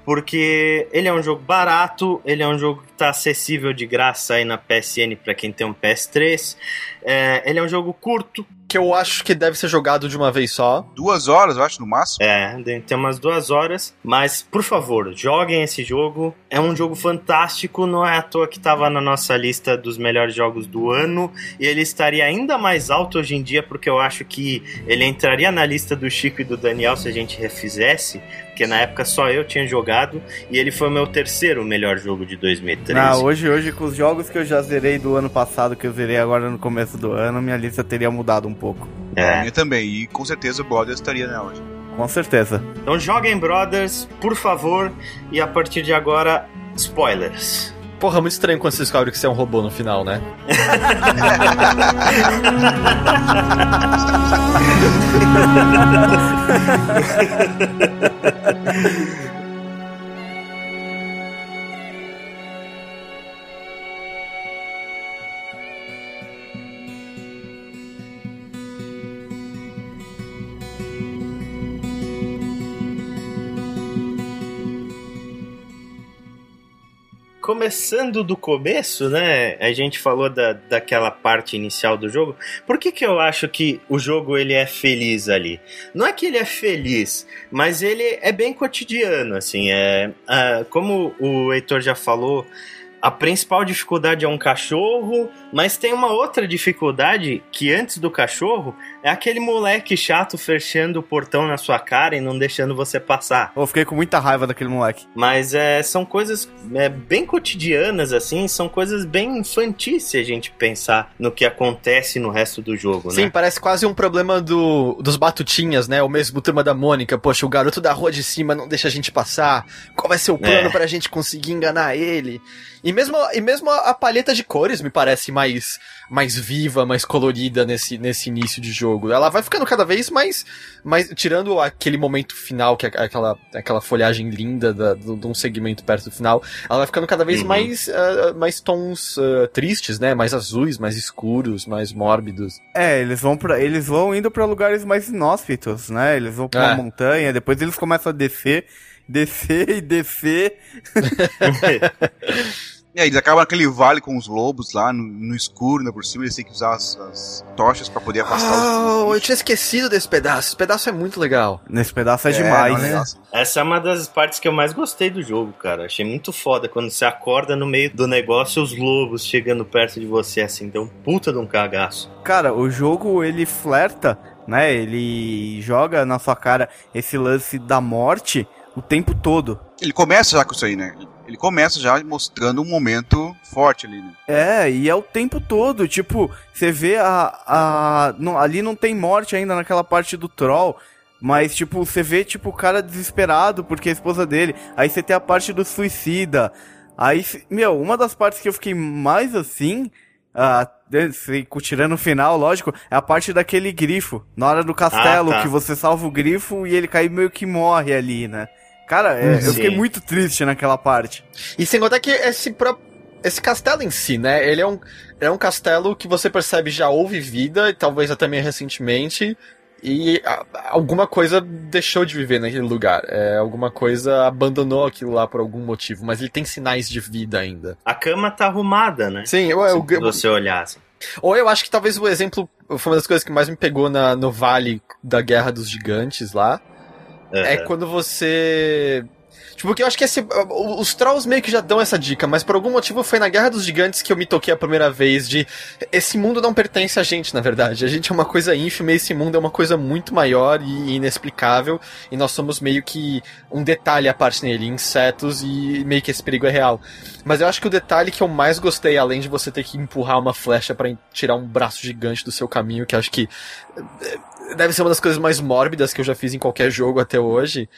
porque ele é um jogo barato, ele é um jogo que está acessível de graça aí na PSN para quem tem um PS3. É, ele é um jogo curto, que eu acho que deve ser jogado de uma vez só. Duas horas, eu acho, no máximo. É, tem umas duas horas. Mas, por favor, joguem esse jogo. É um jogo fantástico, não é à toa que estava na nossa lista dos melhores jogos do ano. E ele estaria ainda mais alto hoje em dia, porque eu acho que ele entraria na lista do Chico e do Daniel se a gente refizesse. Porque na época só eu tinha jogado e ele foi o meu terceiro melhor jogo de 2013. Ah, hoje, hoje, com os jogos que eu já zerei do ano passado, que eu zerei agora no começo do ano, minha lista teria mudado um pouco. É. A minha também, e com certeza o Brothers estaria nela. Com certeza. Então joguem Brothers, por favor, e a partir de agora, spoilers. Porra, muito estranho quando você descobre que você é um robô no final, né? Começando do começo, né? A gente falou da, daquela parte inicial do jogo. Por que, que eu acho que o jogo ele é feliz ali? Não é que ele é feliz, mas ele é bem cotidiano, assim. É, ah, como o Heitor já falou, a principal dificuldade é um cachorro, mas tem uma outra dificuldade que antes do cachorro é aquele moleque chato fechando o portão na sua cara e não deixando você passar. Eu fiquei com muita raiva daquele moleque. Mas é, são coisas é, bem cotidianas, assim, são coisas bem infantis se a gente pensar no que acontece no resto do jogo, Sim, né? parece quase um problema do, dos batutinhas, né? O mesmo turma da Mônica. Poxa, o garoto da rua de cima não deixa a gente passar. Qual vai ser o plano É. pra gente conseguir enganar ele? E mesmo, e mesmo a, a paleta de cores me parece mais, mais viva, mais colorida nesse, nesse início de jogo. Ela vai ficando cada vez mais, mais tirando aquele momento final, que é aquela, aquela folhagem linda da, do- de um segmento perto do final, ela vai ficando cada vez Uhum. mais, ah, mais tons ah, tristes, né? Mais azuis, mais escuros, mais mórbidos. É, eles vão para eles vão indo pra lugares mais inóspitos, né? Eles vão pra É. uma montanha, depois eles começam a descer, descer e descer. E aí, eles acabam naquele vale com os lobos lá, no, no escuro, né, por cima, eles têm que usar as, as tochas pra poder afastar Oh, os eu tinha esquecido desse pedaço. Esse pedaço é muito legal. Nesse pedaço é, É, demais, né? Essa é uma das partes que eu mais gostei do jogo, cara. Achei muito foda quando você acorda no meio do negócio os lobos chegando perto de você, assim, deu um puta de um cagaço. Cara, o jogo ele flerta, né? Ele joga na sua cara esse lance da morte o tempo todo. Ele começa já com isso aí, né? Ele começa já mostrando um momento forte ali, né? É, e é o tempo todo. Tipo, você vê a. a não, ali não tem morte ainda naquela parte do troll. Mas, tipo, você vê, tipo, o cara desesperado porque a esposa dele. Aí você tem a parte do suicida. Aí, meu, uma das partes que eu fiquei mais assim. Ah, se- tirando o final, lógico, é a parte daquele grifo. Na hora do castelo, Ah, tá. que você salva o grifo e ele cai meio que morre ali, né? Cara, é, eu Sim. fiquei muito triste naquela parte. E sem contar que esse próprio. Esse castelo em si, né? Ele é um, é um castelo que você percebe já houve vida, e talvez até meio recentemente, e a- alguma coisa deixou de viver naquele lugar. É, alguma coisa abandonou aquilo lá por algum motivo, mas ele tem sinais de vida ainda. A cama tá arrumada, né? Sim, eu, eu, Se você olhasse. Ou eu acho que talvez o exemplo foi uma das coisas que mais me pegou na, no vale da Guerra dos Gigantes lá. É quando você. Tipo, porque eu acho que esse, os trolls meio que já dão essa dica, mas por algum motivo foi na Guerra dos Gigantes que eu me toquei a primeira vez de esse mundo não pertence a gente, na verdade. A gente é uma coisa ínfima e esse mundo é uma coisa muito maior e inexplicável e nós somos meio que um detalhe à parte nele, insetos e meio que esse perigo é real. Mas eu acho que o detalhe que eu mais gostei, além de você ter que empurrar uma flecha para tirar um braço gigante do seu caminho, que eu acho que deve ser uma das coisas mais mórbidas que eu já fiz em qualquer jogo até hoje,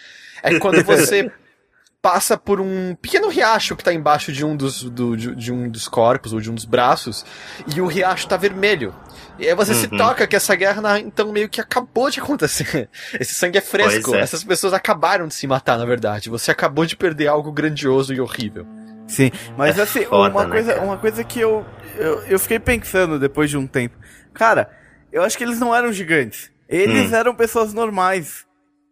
é quando você passa por um pequeno riacho que tá embaixo de um dos, do, de, de um dos corpos ou de um dos braços e o riacho tá vermelho. E aí você se Uhum. toca que essa guerra então meio que acabou de acontecer. Esse sangue é fresco. É. Essas pessoas acabaram de se matar, na verdade. Você acabou de perder algo grandioso e horrível. Sim, mas É assim, foda, uma, né, coisa, cara? uma coisa que eu, eu, eu fiquei pensando depois de um tempo. Cara, eu acho que eles não eram gigantes. Eles Hum. eram pessoas normais.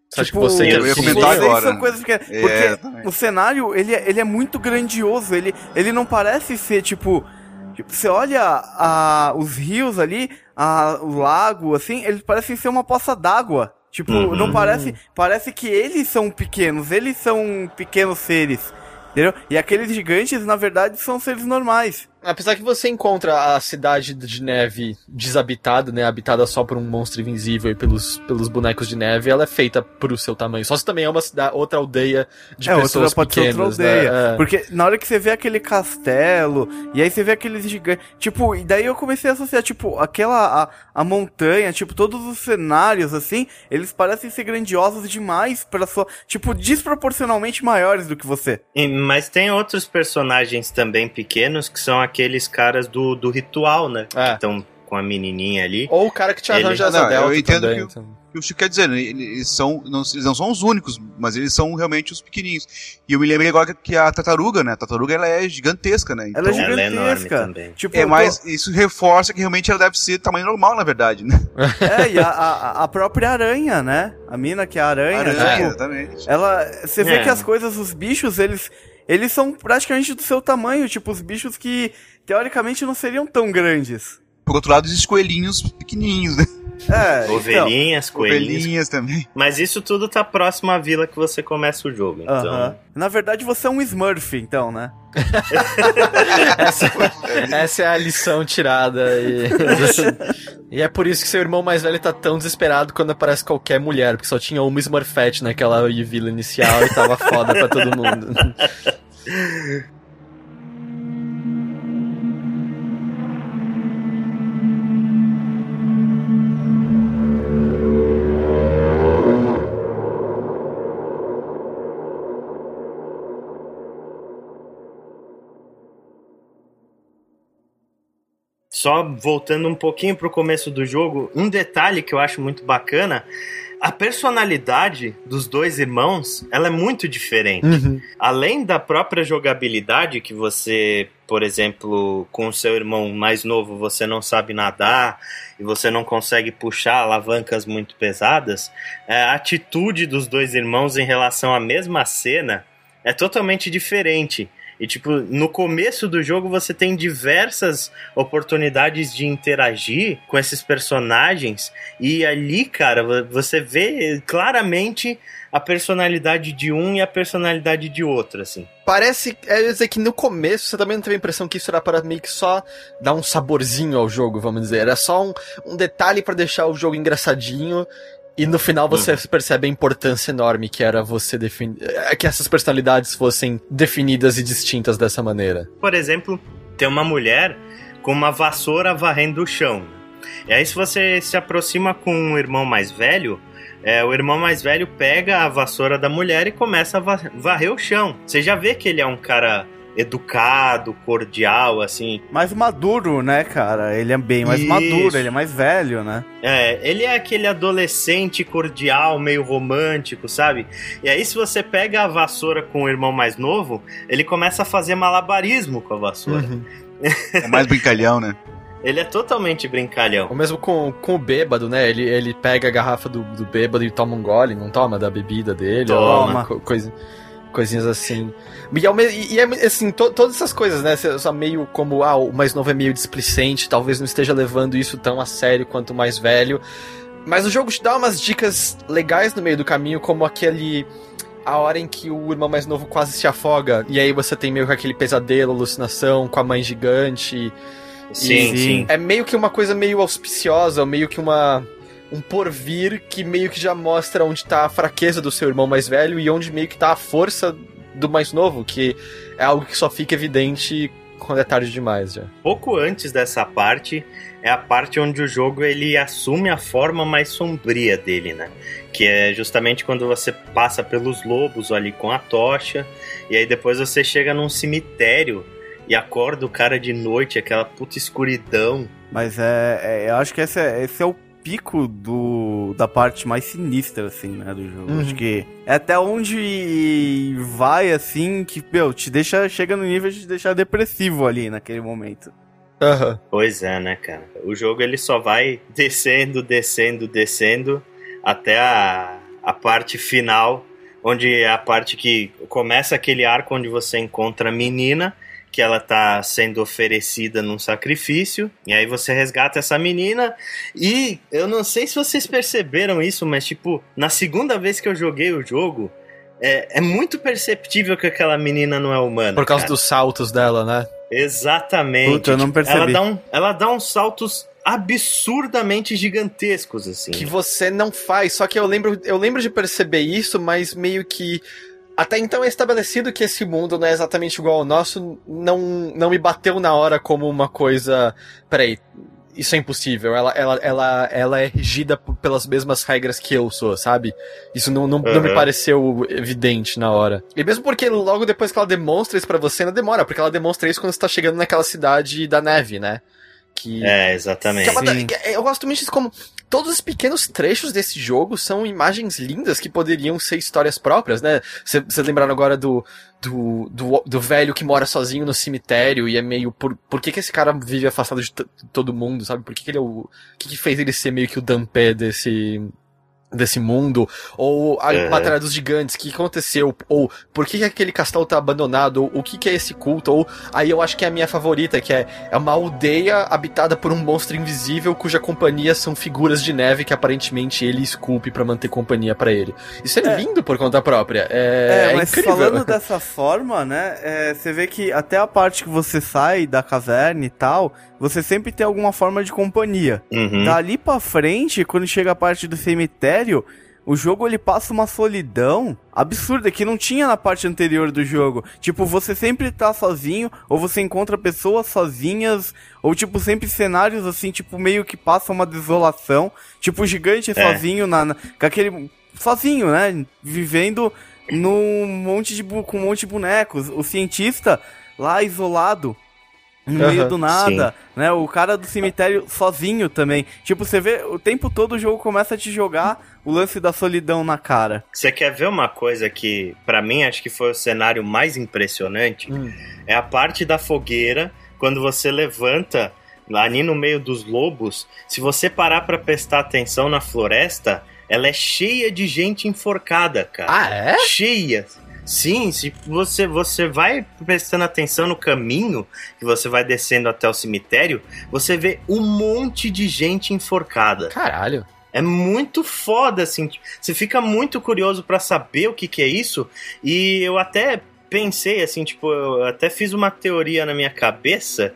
Você acha que você ia comentar agora. são coisas que... É, Porque também. o cenário, ele, é- ele é muito grandioso. Ele, ele não parece ser, tipo... tipo, Você olha a, os rios ali, a, o lago, assim, eles parecem ser uma poça d'água. Tipo, Uhum. não parece... Parece que eles são pequenos. Eles são pequenos seres. Entendeu? E aqueles gigantes, na verdade, são seres normais. Apesar que você encontra a cidade de neve desabitada, né? Habitada só por um monstro invisível e pelos, pelos bonecos de neve, ela é feita pro seu tamanho. Só se também é uma cidade, outra aldeia de é, pessoas outra, pode pequenas, ser outra aldeia. né? É. Porque na hora que você vê aquele castelo, e aí você vê aqueles gigantes. Tipo, e daí eu comecei a associar, tipo, aquela. A, a montanha, tipo, todos os cenários, assim, eles parecem ser grandiosos demais pra sua. Tipo, desproporcionalmente maiores do que você. E- mas tem outros personagens também pequenos que são aqueles caras do, do ritual, né? É. Que estão com a menininha ali. Ou o cara que te Ele- arranja Não, eu delta entendo também. que o- então. O que o Chico quer dizer, né? eles são, não, eles não são os únicos, mas eles são realmente os pequenininhos. E eu me lembrei agora que a tartaruga, né? A tartaruga ela é gigantesca, né? Ela é Então, Ela é enorme gigantesca. também. Tipo, é eu tô- mais, isso reforça que realmente ela deve ser tamanho normal, na verdade, né? É, e a, a, a própria aranha, né? A mina que é a aranha, Aranha, tipo, exatamente. ela. Você vê É. que as coisas, os bichos, eles. Eles são praticamente do seu tamanho, tipo, os bichos que teoricamente não seriam tão grandes. Por outro lado, existem coelhinhos pequenininhos, né? É, então, Ovelhinhas, coelhinhos. Ovelhinhas também. Mas isso tudo tá próximo à vila que você começa o jogo. Então, aham. Na verdade, você é um Smurf, então, né? Essa, essa é a lição tirada. E, e é por isso que seu irmão mais velho tá tão desesperado quando aparece qualquer mulher, porque só tinha uma Smurfette naquela vila inicial e tava foda pra todo mundo. Só voltando um pouquinho pro começo do jogo, um detalhe que eu acho muito bacana, a personalidade dos dois irmãos, ela é muito diferente. Além da própria jogabilidade que você, por exemplo, com o seu irmão mais novo, você não sabe nadar e você não consegue puxar alavancas muito pesadas, é, a atitude dos dois irmãos em relação à mesma cena é totalmente diferente. E, tipo, no começo do jogo você tem diversas oportunidades de interagir com esses personagens. E ali, cara, vo- você vê claramente a personalidade de um e a personalidade de outro, assim. Parece é dizer que no começo você também não teve a impressão que isso era para meio que só dar um saborzinho ao jogo, vamos dizer. Era só um, um detalhe pra deixar o jogo engraçadinho. E no final você percebe a importância enorme que era você definir. que essas personalidades fossem definidas e distintas dessa maneira. Por exemplo, tem uma mulher com uma vassoura varrendo o chão. E aí, se você se aproxima com um irmão mais velho, é, o irmão mais velho pega a vassoura da mulher e começa a va- varrer o chão. Você já vê que ele é um cara educado, cordial, assim. Mais maduro, né, cara? Ele é bem mais Isso. maduro, ele é mais velho, né? É, ele é aquele adolescente cordial, meio romântico, sabe? E aí, se você pega a vassoura com o irmão mais novo, ele começa a fazer malabarismo com a vassoura. É mais brincalhão, né? Ele é totalmente brincalhão. Ou mesmo com, com o bêbado, né? Ele, ele pega a garrafa do, do bêbado e toma um gole, não toma? Da bebida dele. Toma. ou co- coisa, coisinhas assim. E, ao e- e é assim, to- todas essas coisas, né? Só meio como, ah, o mais novo é meio displicente, talvez não esteja levando isso tão a sério quanto o mais velho. Mas o jogo te dá umas dicas legais no meio do caminho, como aquele. A hora em que o irmão mais novo quase se afoga, e aí você tem meio que aquele pesadelo, alucinação com a mãe gigante. Sim, Sim. sim. É meio que uma coisa meio auspiciosa, meio que uma um porvir que meio que já mostra onde tá a fraqueza do seu irmão mais velho e onde meio que tá a força do mais novo, que é algo que só fica evidente quando é tarde demais já. Pouco antes dessa parte é a parte onde o jogo ele assume a forma mais sombria dele, né? Que é justamente quando você passa pelos lobos ali com a tocha e aí depois você chega num cemitério e acorda o cara de noite, aquela puta escuridão. Mas é, é- eu acho que esse é, esse é o pico do, da parte mais sinistra, assim, né, do jogo. Uhum. Acho que é até onde vai, assim, que, meu, te deixa, chega no nível de te deixar depressivo ali naquele momento. Aham. Pois é, né, cara? O jogo ele só vai descendo, descendo, descendo até a, a parte final, onde é a parte que começa aquele arco onde você encontra a menina, que ela tá sendo oferecida num sacrifício, e aí você resgata essa menina, e eu não sei se vocês perceberam isso, mas tipo, na segunda vez que eu joguei o jogo, é, é muito perceptível que aquela menina não é humana. Por causa cara. dos saltos dela, né? Exatamente. Puta, eu não percebi. Ela dá, um, ela dá uns saltos absurdamente gigantescos, assim. que você não faz. Só que eu lembro, eu lembro de perceber isso, mas meio que até então é estabelecido que esse mundo não é exatamente igual ao nosso, não, não me bateu na hora como uma coisa. Peraí, isso é impossível. Ela, ela, ela, ela é regida p- pelas mesmas regras que eu sou, sabe? Isso não, não, não me Uhum. pareceu evidente na hora. E mesmo porque logo depois que ela demonstra isso pra você, não demora, porque ela demonstra isso quando você tá chegando naquela cidade da neve, né? Que, É, exatamente. que é uma que é- eu gosto muito disso como todos os pequenos trechos desse jogo são imagens lindas que poderiam ser histórias próprias, né? Vocês lembraram agora do, do, do, do velho que mora sozinho no cemitério e é meio. Por, por que, que esse cara vive afastado de t- todo mundo, sabe? Por que, que ele é o. O que, que fez ele ser meio que o Dampé desse. Desse mundo, ou a Uhum. Batalha dos Gigantes, o que aconteceu, ou por que, que aquele castelo tá abandonado, ou o que, que é esse culto, ou aí eu acho que é a minha favorita, que é é uma aldeia habitada por um monstro invisível cuja companhia são figuras de neve que aparentemente ele esculpe pra manter companhia pra ele. Isso é, É. lindo por conta própria. É, É, mas incrível. falando dessa forma, né, é, você vê que até a parte que você sai da caverna e tal, você sempre tem alguma forma de companhia. Uhum. Dali pra frente, quando chega a parte do cemitério, o jogo ele passa uma solidão absurda que não tinha na parte anterior do jogo. Tipo, você sempre tá sozinho, ou você encontra pessoas sozinhas, ou tipo, sempre cenários assim, tipo, meio que passa uma desolação. Tipo, o gigante É. sozinho na, na- com aquele. Sozinho, né? Vivendo num monte de, com um monte de bonecos. O cientista lá isolado. No Aham, meio do nada, né? O cara do cemitério sozinho também. Tipo, você vê, o tempo todo o jogo começa a te jogar o lance da solidão na cara. Você quer ver uma coisa que, pra mim, acho que foi o cenário mais impressionante? Hum. É a parte da fogueira, quando você levanta lá ali no meio dos lobos. Se você parar pra prestar atenção na floresta, ela é cheia de gente enforcada, cara. Ah, é? cheia. Sim, se você, você vai prestando atenção no caminho que você vai descendo até o cemitério, você vê um monte de gente enforcada. Caralho. É muito foda, assim. Você fica muito curioso pra saber o que, que é isso. E eu até pensei, assim, tipo, eu até fiz uma teoria na minha cabeça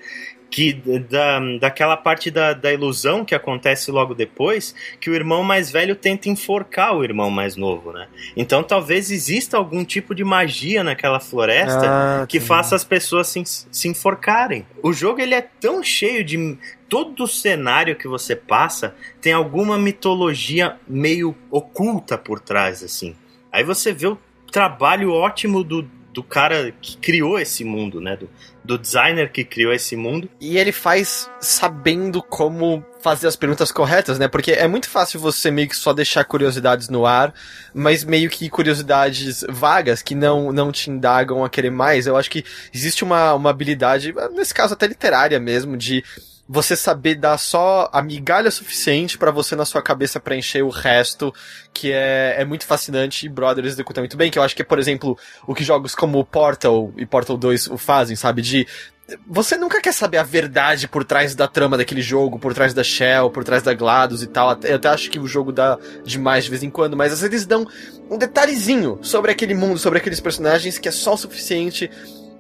que da, daquela parte da, da ilusão que acontece logo depois, que o irmão mais velho tenta enforcar o irmão mais novo, né? Então talvez exista algum tipo de magia naquela floresta Ah, que tá. faça as pessoas se, se enforcarem. O jogo ele é tão cheio de todo o cenário que você passa tem alguma mitologia meio oculta por trás assim. Aí você vê o trabalho ótimo do, do cara que criou esse mundo, né? Do, do designer que criou esse mundo. E ele faz sabendo como fazer as perguntas corretas, né? Porque é muito fácil você meio que só deixar curiosidades no ar, mas meio que curiosidades vagas que não, não te indagam a querer mais. Eu acho que existe uma, uma habilidade, nesse caso até literária mesmo, de você saber dar só a migalha suficiente pra você na sua cabeça preencher o resto, que é, é muito fascinante e Brothers executa muito bem, que eu acho que é, por exemplo, o que jogos como Portal e Portal 2 o fazem, sabe? De você nunca quer saber a verdade por trás da trama daquele jogo, por trás da Shell, por trás da GLaDOS e tal. Eu até acho que o jogo dá demais de vez em quando, mas às vezes dão um detalhezinho sobre aquele mundo, sobre aqueles personagens que é só o suficiente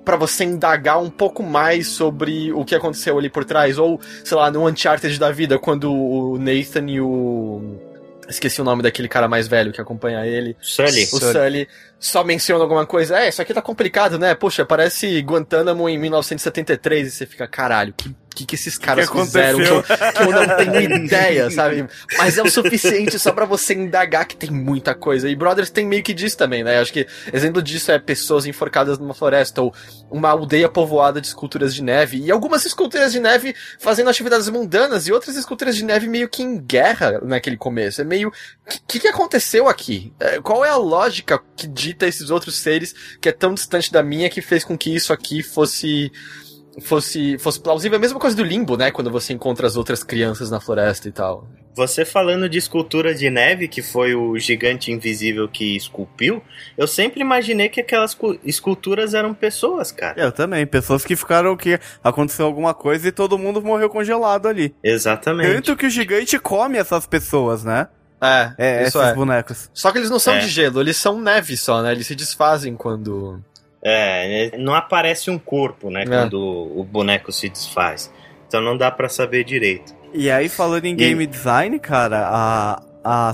pra você indagar um pouco mais sobre o que aconteceu ali por trás. Ou, sei lá, no Uncharted da vida, quando o Nathan e o. Esqueci o nome daquele cara mais velho que acompanha ele. Sully. O Sully só menciona alguma coisa. É, isso aqui tá complicado, né? Poxa, parece Guantánamo em 1973. E você fica, caralho, que que, que esses caras que fizeram que eu, que eu não tenho ideia, sabe? Mas é o suficiente só pra você indagar que tem muita coisa. E Brothers tem meio que disso também, né? Acho que exemplo disso é pessoas enforcadas numa floresta ou uma aldeia povoada de esculturas de neve. E algumas esculturas de neve fazendo atividades mundanas e outras esculturas de neve meio que em guerra naquele começo. É meio. O que, que aconteceu aqui? É, Qual é a lógica que dita esses outros seres que é tão distante da minha que fez com que isso aqui fosse fosse fosse plausível. A mesma coisa do limbo, né? Quando você encontra as outras crianças na floresta e tal. Você falando de escultura de neve, que foi o gigante invisível que esculpiu, eu sempre imaginei que aquelas cu- esculturas eram pessoas, cara. Eu também, pessoas que ficaram que aconteceu alguma coisa e todo mundo morreu congelado ali. Exatamente. Tanto que o gigante come essas pessoas, né? É, É, isso esses é. bonecos. Só que eles não são É. de gelo, eles são neve só, né? Eles se desfazem quando. É, não aparece um corpo, né? É. Quando o boneco se desfaz. Então não dá pra saber direito. E aí, falando em game design, cara, a. a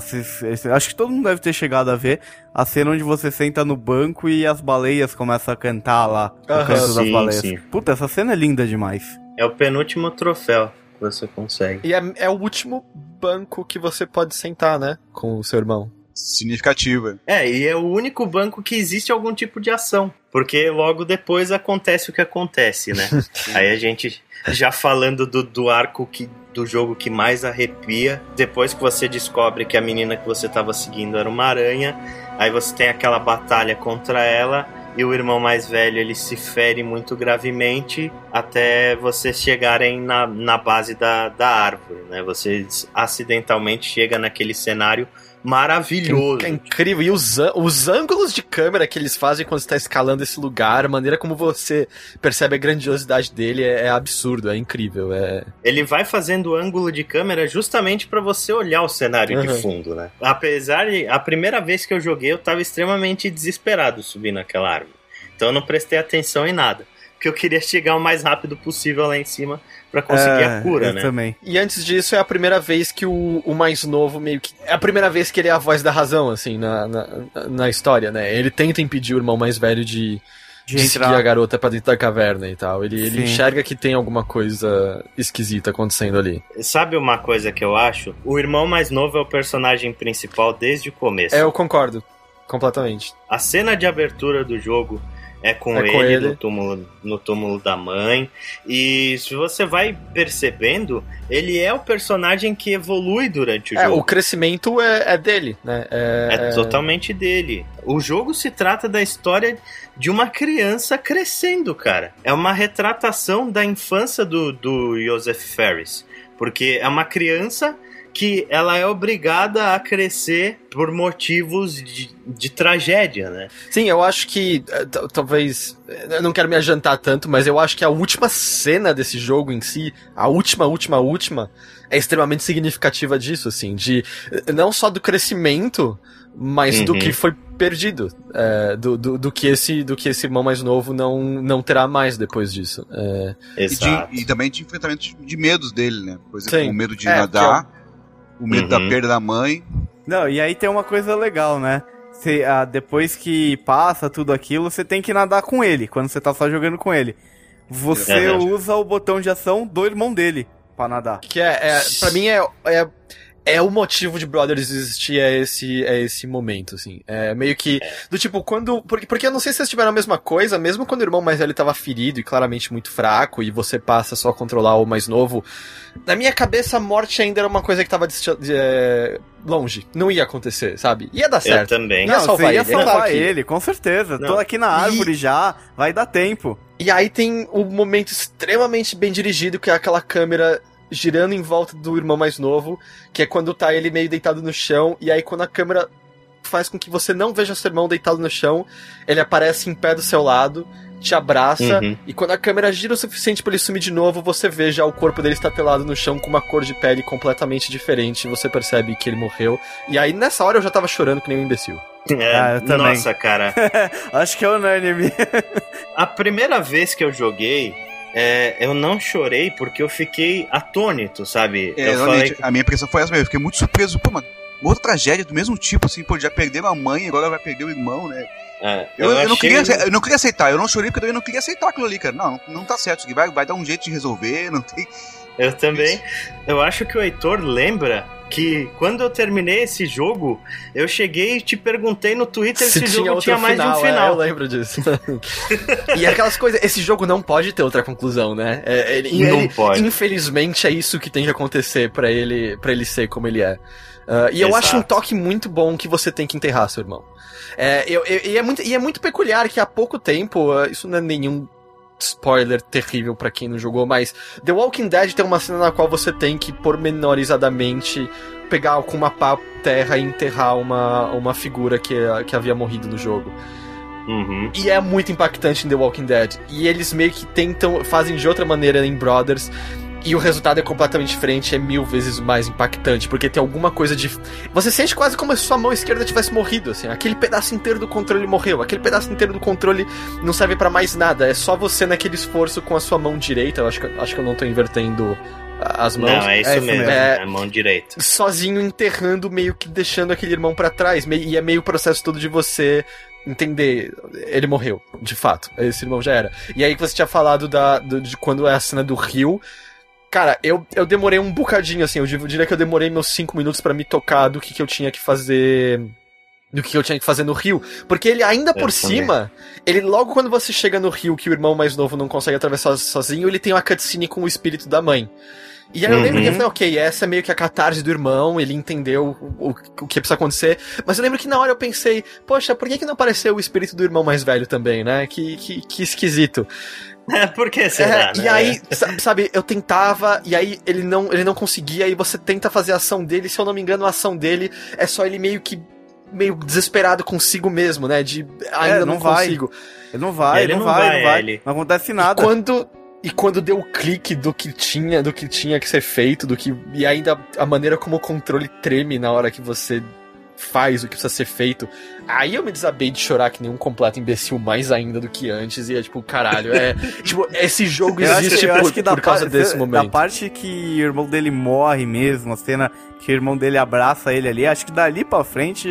acho que todo mundo deve ter chegado a ver a cena onde você senta no banco e as baleias começam a cantar lá. No Aham, canto das sim, baleias. sim. Puta, essa cena é linda demais. É o penúltimo troféu que você consegue. E é, é o último banco que você pode sentar, né? Com o seu irmão. Significativa. É, e é o único banco que existe algum tipo de ação. Porque logo depois acontece o que acontece, né? Aí a gente já falando do, do arco que, do jogo que mais arrepia, depois que você descobre que a menina que você estava seguindo era uma aranha, aí você tem aquela batalha contra ela e o irmão mais velho ele se fere muito gravemente até vocês chegarem na, na base da, da árvore, né? Você acidentalmente chega naquele cenário maravilhoso. É incrível. E os, os ângulos de câmera que eles fazem quando está escalando esse lugar, a maneira como você percebe a grandiosidade dele é, é absurdo, é incrível. É... Ele vai fazendo ângulo de câmera justamente pra você olhar o cenário Uhum. de fundo, né? Apesar de a primeira vez que eu joguei eu tava extremamente desesperado subindo aquela árvore. Então eu não prestei atenção em nada, porque eu queria chegar o mais rápido possível lá em cima pra conseguir É, a cura, eu né? também. E antes disso, é a primeira vez que o, o mais novo meio que. É a primeira vez que ele é a voz da razão, assim, na, na, na história, né? Ele tenta impedir o irmão mais velho de, De de seguir a garota pra dentro da caverna e tal. Ele, ele enxerga que tem alguma coisa esquisita acontecendo ali. Sabe uma coisa que eu acho? O irmão mais novo é o personagem principal desde o começo. É, eu concordo. Completamente. A cena de abertura do jogo é com, É ele, com ele. No, túmulo, no túmulo da mãe. E se você vai percebendo, ele é o personagem que evolui durante o É, jogo. o crescimento é, é dele, né? É, totalmente dele. O jogo se trata da história de uma criança crescendo, cara. É uma retratação da infância do, do Joseph Ferris. Porque é uma criança que ela é obrigada a crescer por motivos de, de tragédia, né? Sim, eu acho que eh, talvez. Eu não quero me adiantar tanto, mas eu acho que a última cena desse jogo em si, a última, última, última, é extremamente significativa disso, assim, de eh, não só do crescimento, mas do Uhum. que foi perdido, eh, do, do, do que esse do que esse irmão mais novo não, não terá mais depois disso. Eh, E, Exato. de, e também de enfrentamento de, de medos dele, né? Por exemplo, Sim. o medo de É, nadar, o medo da Uhum. perda da mãe. Não, e aí tem uma coisa legal, né? Você, ah, depois que passa tudo aquilo, você tem que nadar com ele, quando você tá só jogando com ele. Você É. usa o botão de ação do irmão dele pra nadar. que é, é para mim é, é é o motivo de Brothers existir é esse é esse momento assim é meio que do tipo quando porque, porque eu não sei se vocês tiveram a mesma coisa mesmo quando o irmão mais velho tava ferido e claramente muito fraco e você passa só a controlar o mais novo na minha cabeça a morte ainda era uma coisa que tava é, longe não ia acontecer sabe ia dar Eu certo também. Ia Não, salvar você ia ele, salvar que- ele, com certeza. Não. Tô aqui na árvore já, vai dar tempo. E aí tem um momento extremamente bem dirigido, que é aquela câmera girando em volta do irmão mais novo, que é quando tá ele meio deitado no chão, e aí quando a câmera faz com que você não veja seu irmão deitado no chão, ele aparece em pé do seu lado, te abraça, Uhum. e quando a câmera gira o suficiente pra ele sumir de novo, você vê já o corpo dele estatelado no chão com uma cor de pele completamente diferente, e você percebe que ele morreu. E aí nessa hora eu já tava chorando que nem um imbecil. É, Ah, eu também. Nossa, cara. Acho que é unânime. A primeira vez que eu joguei, é, eu não chorei porque eu fiquei atônito, sabe? É, eu falei, a minha impressão foi essa mesmo. Eu fiquei muito surpreso. Pô, mano, outra tragédia do mesmo tipo, assim, pô, já perdeu a mãe, agora vai perder o irmão, né? é, Eu, eu não achei- queria, ace- eu não queria aceitar, eu não chorei porque eu também não queria aceitar aquilo ali, cara. Não, não tá certo, isso vai, vai dar um jeito de resolver, não tem. Eu também. Eu acho que o Heitor lembra que quando eu terminei esse jogo, eu cheguei e te perguntei no Twitter se, o jogo tinha mais de um é, final. eu lembro disso. e aquelas coisas, esse jogo não pode ter outra conclusão, né? É, ele- e Não ele- pode. Infelizmente é isso que tem que acontecer pra ele, para ele ser como ele é. Ah, e eu Exato. acho um toque muito bom que você tem que enterrar seu irmão. É, eu- eu- e, é muito, e é muito peculiar que há pouco tempo, ah, isso não é nenhum spoiler terrível pra quem não jogou, mas The Walking Dead tem uma cena na qual você tem que pormenorizadamente pegar com uma pá terra e enterrar uma, uma figura que, que havia morrido no jogo. Uhum. E é muito impactante em The Walking Dead. E eles meio que tentam, fazem de outra maneira em Brothers. E o resultado é completamente diferente, é mil vezes mais impactante, porque tem alguma coisa de. Você sente quase como se sua mão esquerda tivesse morrido, assim. Aquele pedaço inteiro do controle morreu, aquele pedaço inteiro do controle não serve para mais nada, é só você naquele esforço com a sua mão direita. Eu acho que, acho que eu não tô invertendo as mãos. Não, é isso, É mesmo, é, É- mão direita. sozinho enterrando, meio que deixando aquele irmão pra trás. meio- E é meio o processo todo de você entender. Ele morreu, de fato. Esse irmão já era. E aí que você tinha falado da, do- de quando é a cena do rio. Cara, eu, eu demorei um bocadinho, assim. Eu diria- que eu demorei meus cinco minutos pra me tocar do que, que eu tinha que fazer. Do que eu tinha que fazer no rio. Porque ele ainda Eu por também. cima, ele logo quando você chega no rio que o irmão mais novo não consegue atravessar sozinho, ele tem uma cutscene com o espírito da mãe. E aí eu lembro que eu Uhum. falei, ok, essa é meio que a catarse do irmão, ele entendeu o, o, o que precisa acontecer. Mas eu lembro que na hora eu pensei, poxa, por que, que não apareceu o espírito do irmão mais velho também, né? Que, que, que esquisito. Por que será? É, né? E aí, sa- sabe, eu tentava, e aí ele não, ele não conseguia, e você tenta fazer a ação dele, se eu não me engano, a ação dele é só ele meio que. meio desesperado consigo mesmo, né? De ainda É, não, não vai. consigo. Ele não vai, Ele não, não vai, vai, não vai. ele- Não acontece E nada. quando e quando deu o clique do que tinha, do que tinha que ser feito, do que e ainda a maneira como o controle treme na hora que você faz o que precisa ser feito. Aí eu me desabei de chorar que nem um completo imbecil mais ainda do que antes e é tipo, caralho, é tipo, esse jogo Eu acho, existe eu por, acho que da, por causa par- desse da momento. parte que o irmão dele morre mesmo, a cena que o irmão dele abraça ele ali, acho que dali pra frente,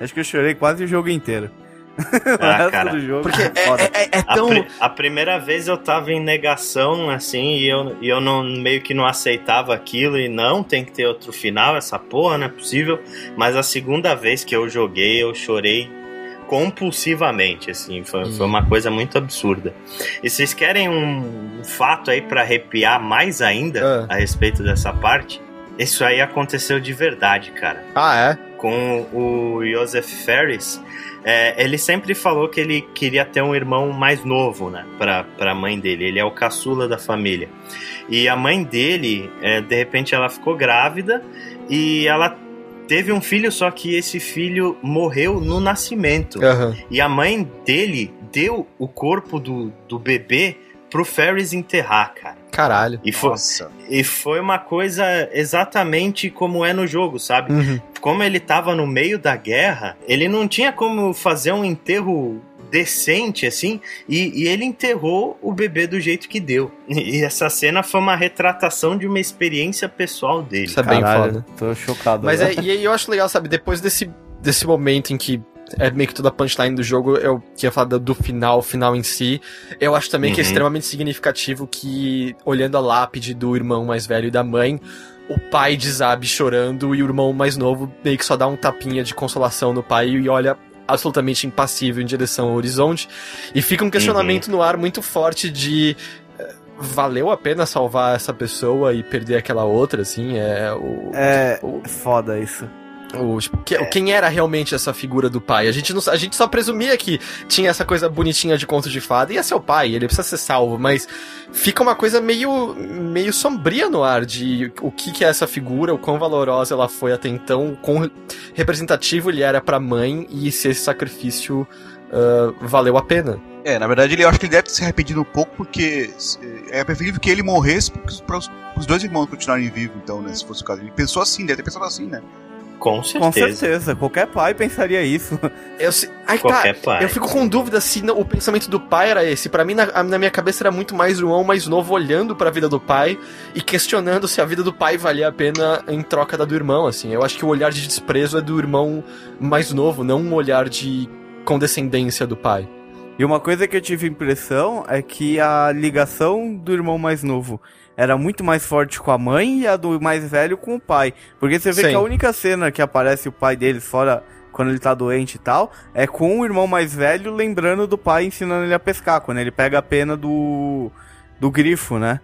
acho que eu chorei quase o jogo inteiro. Ah, cara. do jogo. Porque é, é, é- é A, tão pri- a primeira vez eu tava em negação, assim, e eu, e eu não, meio que não aceitava aquilo, e não, tem que ter outro final, essa porra, não é possível. Mas a segunda vez que eu joguei, eu chorei compulsivamente, assim, foi, Hum. foi uma coisa muito absurda. E vocês querem um, um fato aí pra arrepiar mais ainda Ah. a respeito dessa parte? Isso aí aconteceu de verdade, cara Ah, é? com o Joseph Ferris, é, ele sempre falou que ele queria ter um irmão mais novo, né, pra, pra mãe dele. Ele é o caçula da família. E a mãe dele, é, de repente, ela ficou grávida e ela teve um filho, só que esse filho morreu no nascimento. Aham. E a mãe dele deu o corpo do, do bebê pro Ferris enterrar, cara. Caralho. E foi, Nossa. e foi uma coisa exatamente como é no jogo, sabe? Uhum. como ele tava no meio da guerra, ele não tinha como fazer um enterro decente, assim, e, e ele enterrou o bebê do jeito que deu. E essa cena foi uma retratação de uma experiência pessoal dele. Isso é bem foda. Tô chocado. Mas é, e aí eu acho legal, sabe, depois desse, desse momento em que é meio que toda a punchline do jogo, eu tinha falado do final, o final em si, eu acho também que é Uhum. extremamente significativo que, olhando a lápide do irmão mais velho e da mãe, o pai desabe chorando e o irmão mais novo meio que só dá um tapinha de consolação no pai e olha absolutamente impassível em direção ao horizonte. E fica um questionamento no ar muito forte de eh, valeu a pena salvar essa pessoa e perder aquela outra, assim, é o... É o- foda isso. O, que- quem era realmente essa figura do pai? A gente, não, a gente só presumia que tinha essa coisa bonitinha de conto de fada e ser o pai, ele precisa ser salvo, mas fica uma coisa meio, meio sombria no ar de o que, que é essa figura, o quão valorosa ela foi até então, o quão representativo ele era pra mãe e se esse sacrifício ah, valeu a pena. É, na verdade, ele, eu acho que ele deve ter se arrependido um pouco, porque é preferível que ele morresse para os dois irmãos continuarem vivos, então, né? Se fosse o caso. Ele pensou assim, deve ter pensado assim, né? Com certeza. Com certeza, qualquer pai pensaria isso. Eu, se- aí tá, Qualquer pai. Eu fico com dúvida se não- o pensamento do pai era esse. Pra mim, na, na minha cabeça, era muito mais o irmão mais novo olhando pra vida do pai e questionando se a vida do pai valia a pena em troca da do irmão, assim. Eu acho que o olhar de desprezo é do irmão mais novo, não um olhar de condescendência do pai. E uma coisa que eu tive impressão é que a ligação do irmão mais novo era muito mais forte com a mãe e a do mais velho com o pai. Porque você vê Sim. que a única cena que aparece o pai deles fora quando ele tá doente e tal, é com o irmão mais velho lembrando do pai ensinando ele a pescar, quando ele pega a pena do do grifo, né?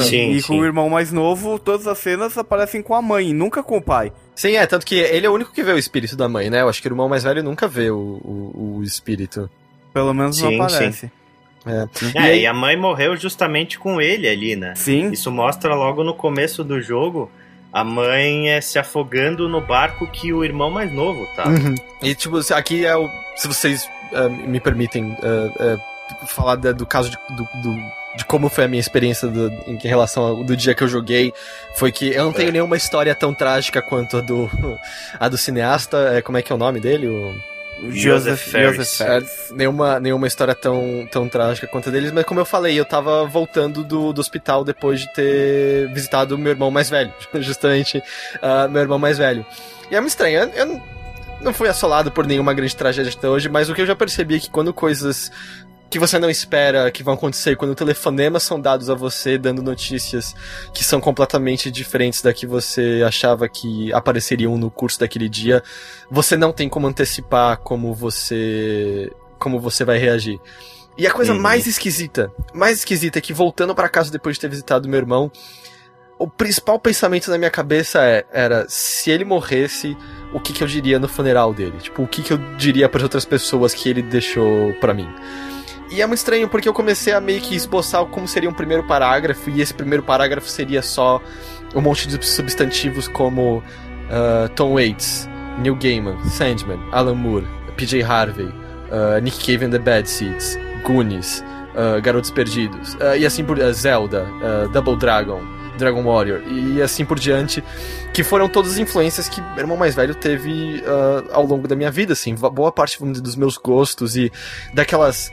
Sim, e com sim. o irmão mais novo, todas as cenas aparecem com a mãe, nunca com o pai. Sim, é, tanto que ele é o único que vê o espírito da mãe, né? Eu acho que o irmão mais velho nunca vê o, o, o espírito. Pelo menos Sim, não aparece. É. É, E aí- e a mãe morreu justamente com ele ali, né? Sim. Isso mostra logo no começo do jogo a mãe é, se afogando no barco que o irmão mais novo tá. Uhum. E, tipo, se- aqui é o. Se vocês ah, me permitem ah, ah, falar da- do caso de- do, do de como foi a minha experiência do, em relação ao do dia que eu joguei, foi que eu não tenho é. nenhuma história tão trágica quanto a do, a do cineasta. É, como é que é o nome dele? O... Joseph, Ferris. É, nenhuma, nenhuma história tão, tão trágica quanto a deles, mas como eu falei, eu tava voltando do, do hospital depois de ter visitado meu irmão mais velho, justamente uh, meu irmão mais velho. E é muito estranho, eu, eu não fui assolado por nenhuma grande tragédia até hoje, mas o que eu já percebi é que quando coisas que você não espera que vão acontecer quando telefonemas são dados a você dando notícias que são completamente diferentes da que você achava que apareceriam no curso daquele dia, você não tem como antecipar como você como você vai reagir. E a coisa uhum. mais esquisita, mais esquisita é que voltando para casa depois de ter visitado meu irmão, o principal pensamento na minha cabeça é, era se ele morresse, o que, que eu diria no funeral dele? Tipo, o que, que eu diria para outras pessoas que ele deixou para mim? E é muito estranho porque eu comecei a meio que esboçar como seria um primeiro parágrafo, e esse primeiro parágrafo seria só um monte de substantivos como uh, Tom Waits, Neil Gaiman, Sandman, Alan Moore, PJ Harvey, uh, Nick Cave and the Bad Seeds, Goonies, uh, Garotos Perdidos, e assim por Zelda, Double Dragon, Dragon Warrior, e assim por diante, que foram todas as influências que meu irmão mais velho teve uh, ao longo da minha vida, assim, boa parte dos meus gostos e daquelas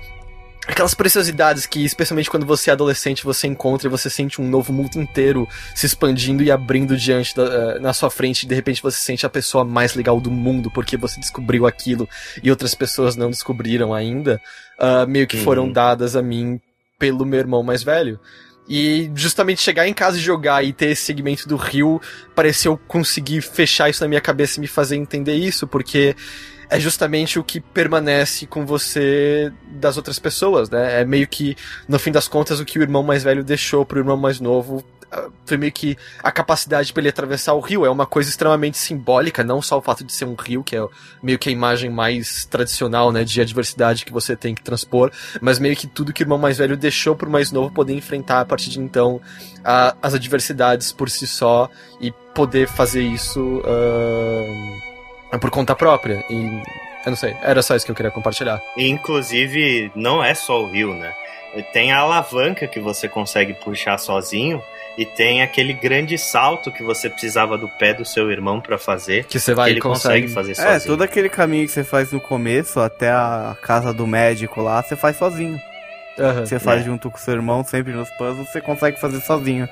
aquelas preciosidades que, especialmente quando você é adolescente, você encontra e você sente um novo mundo inteiro se expandindo e abrindo diante da, uh, na sua frente, e de repente você sente a pessoa mais legal do mundo porque você descobriu aquilo e outras pessoas não descobriram ainda, uh, meio que uhum. foram dadas a mim pelo meu irmão mais velho. E justamente chegar em casa e jogar e ter esse segmento do Rio pareceu conseguir fechar isso na minha cabeça e me fazer entender isso, porque é justamente o que permanece com você das outras pessoas, né? É meio que, no fim das contas, o que o irmão mais velho deixou pro irmão mais novo ah, foi meio que a capacidade para ele atravessar o rio. É uma coisa extremamente simbólica, não só o fato de ser um rio, que é meio que a imagem mais tradicional, né, de adversidade que você tem que transpor, mas meio que tudo que o irmão mais velho deixou pro mais novo poder enfrentar a partir de então a, as adversidades por si só e poder fazer isso. Uh é por conta própria. E eu não sei, era só isso que eu queria compartilhar. E, inclusive, não é só o rio, né? Tem a alavanca que você consegue puxar sozinho e tem aquele grande salto que você precisava do pé do seu irmão para fazer. Que você vai que ele consegue, consegue fazer é, sozinho. É, todo aquele caminho que você faz no começo até a casa do médico lá, você faz sozinho. Uhum, você faz é. junto com seu irmão, sempre nos puzzles, você consegue fazer sozinho.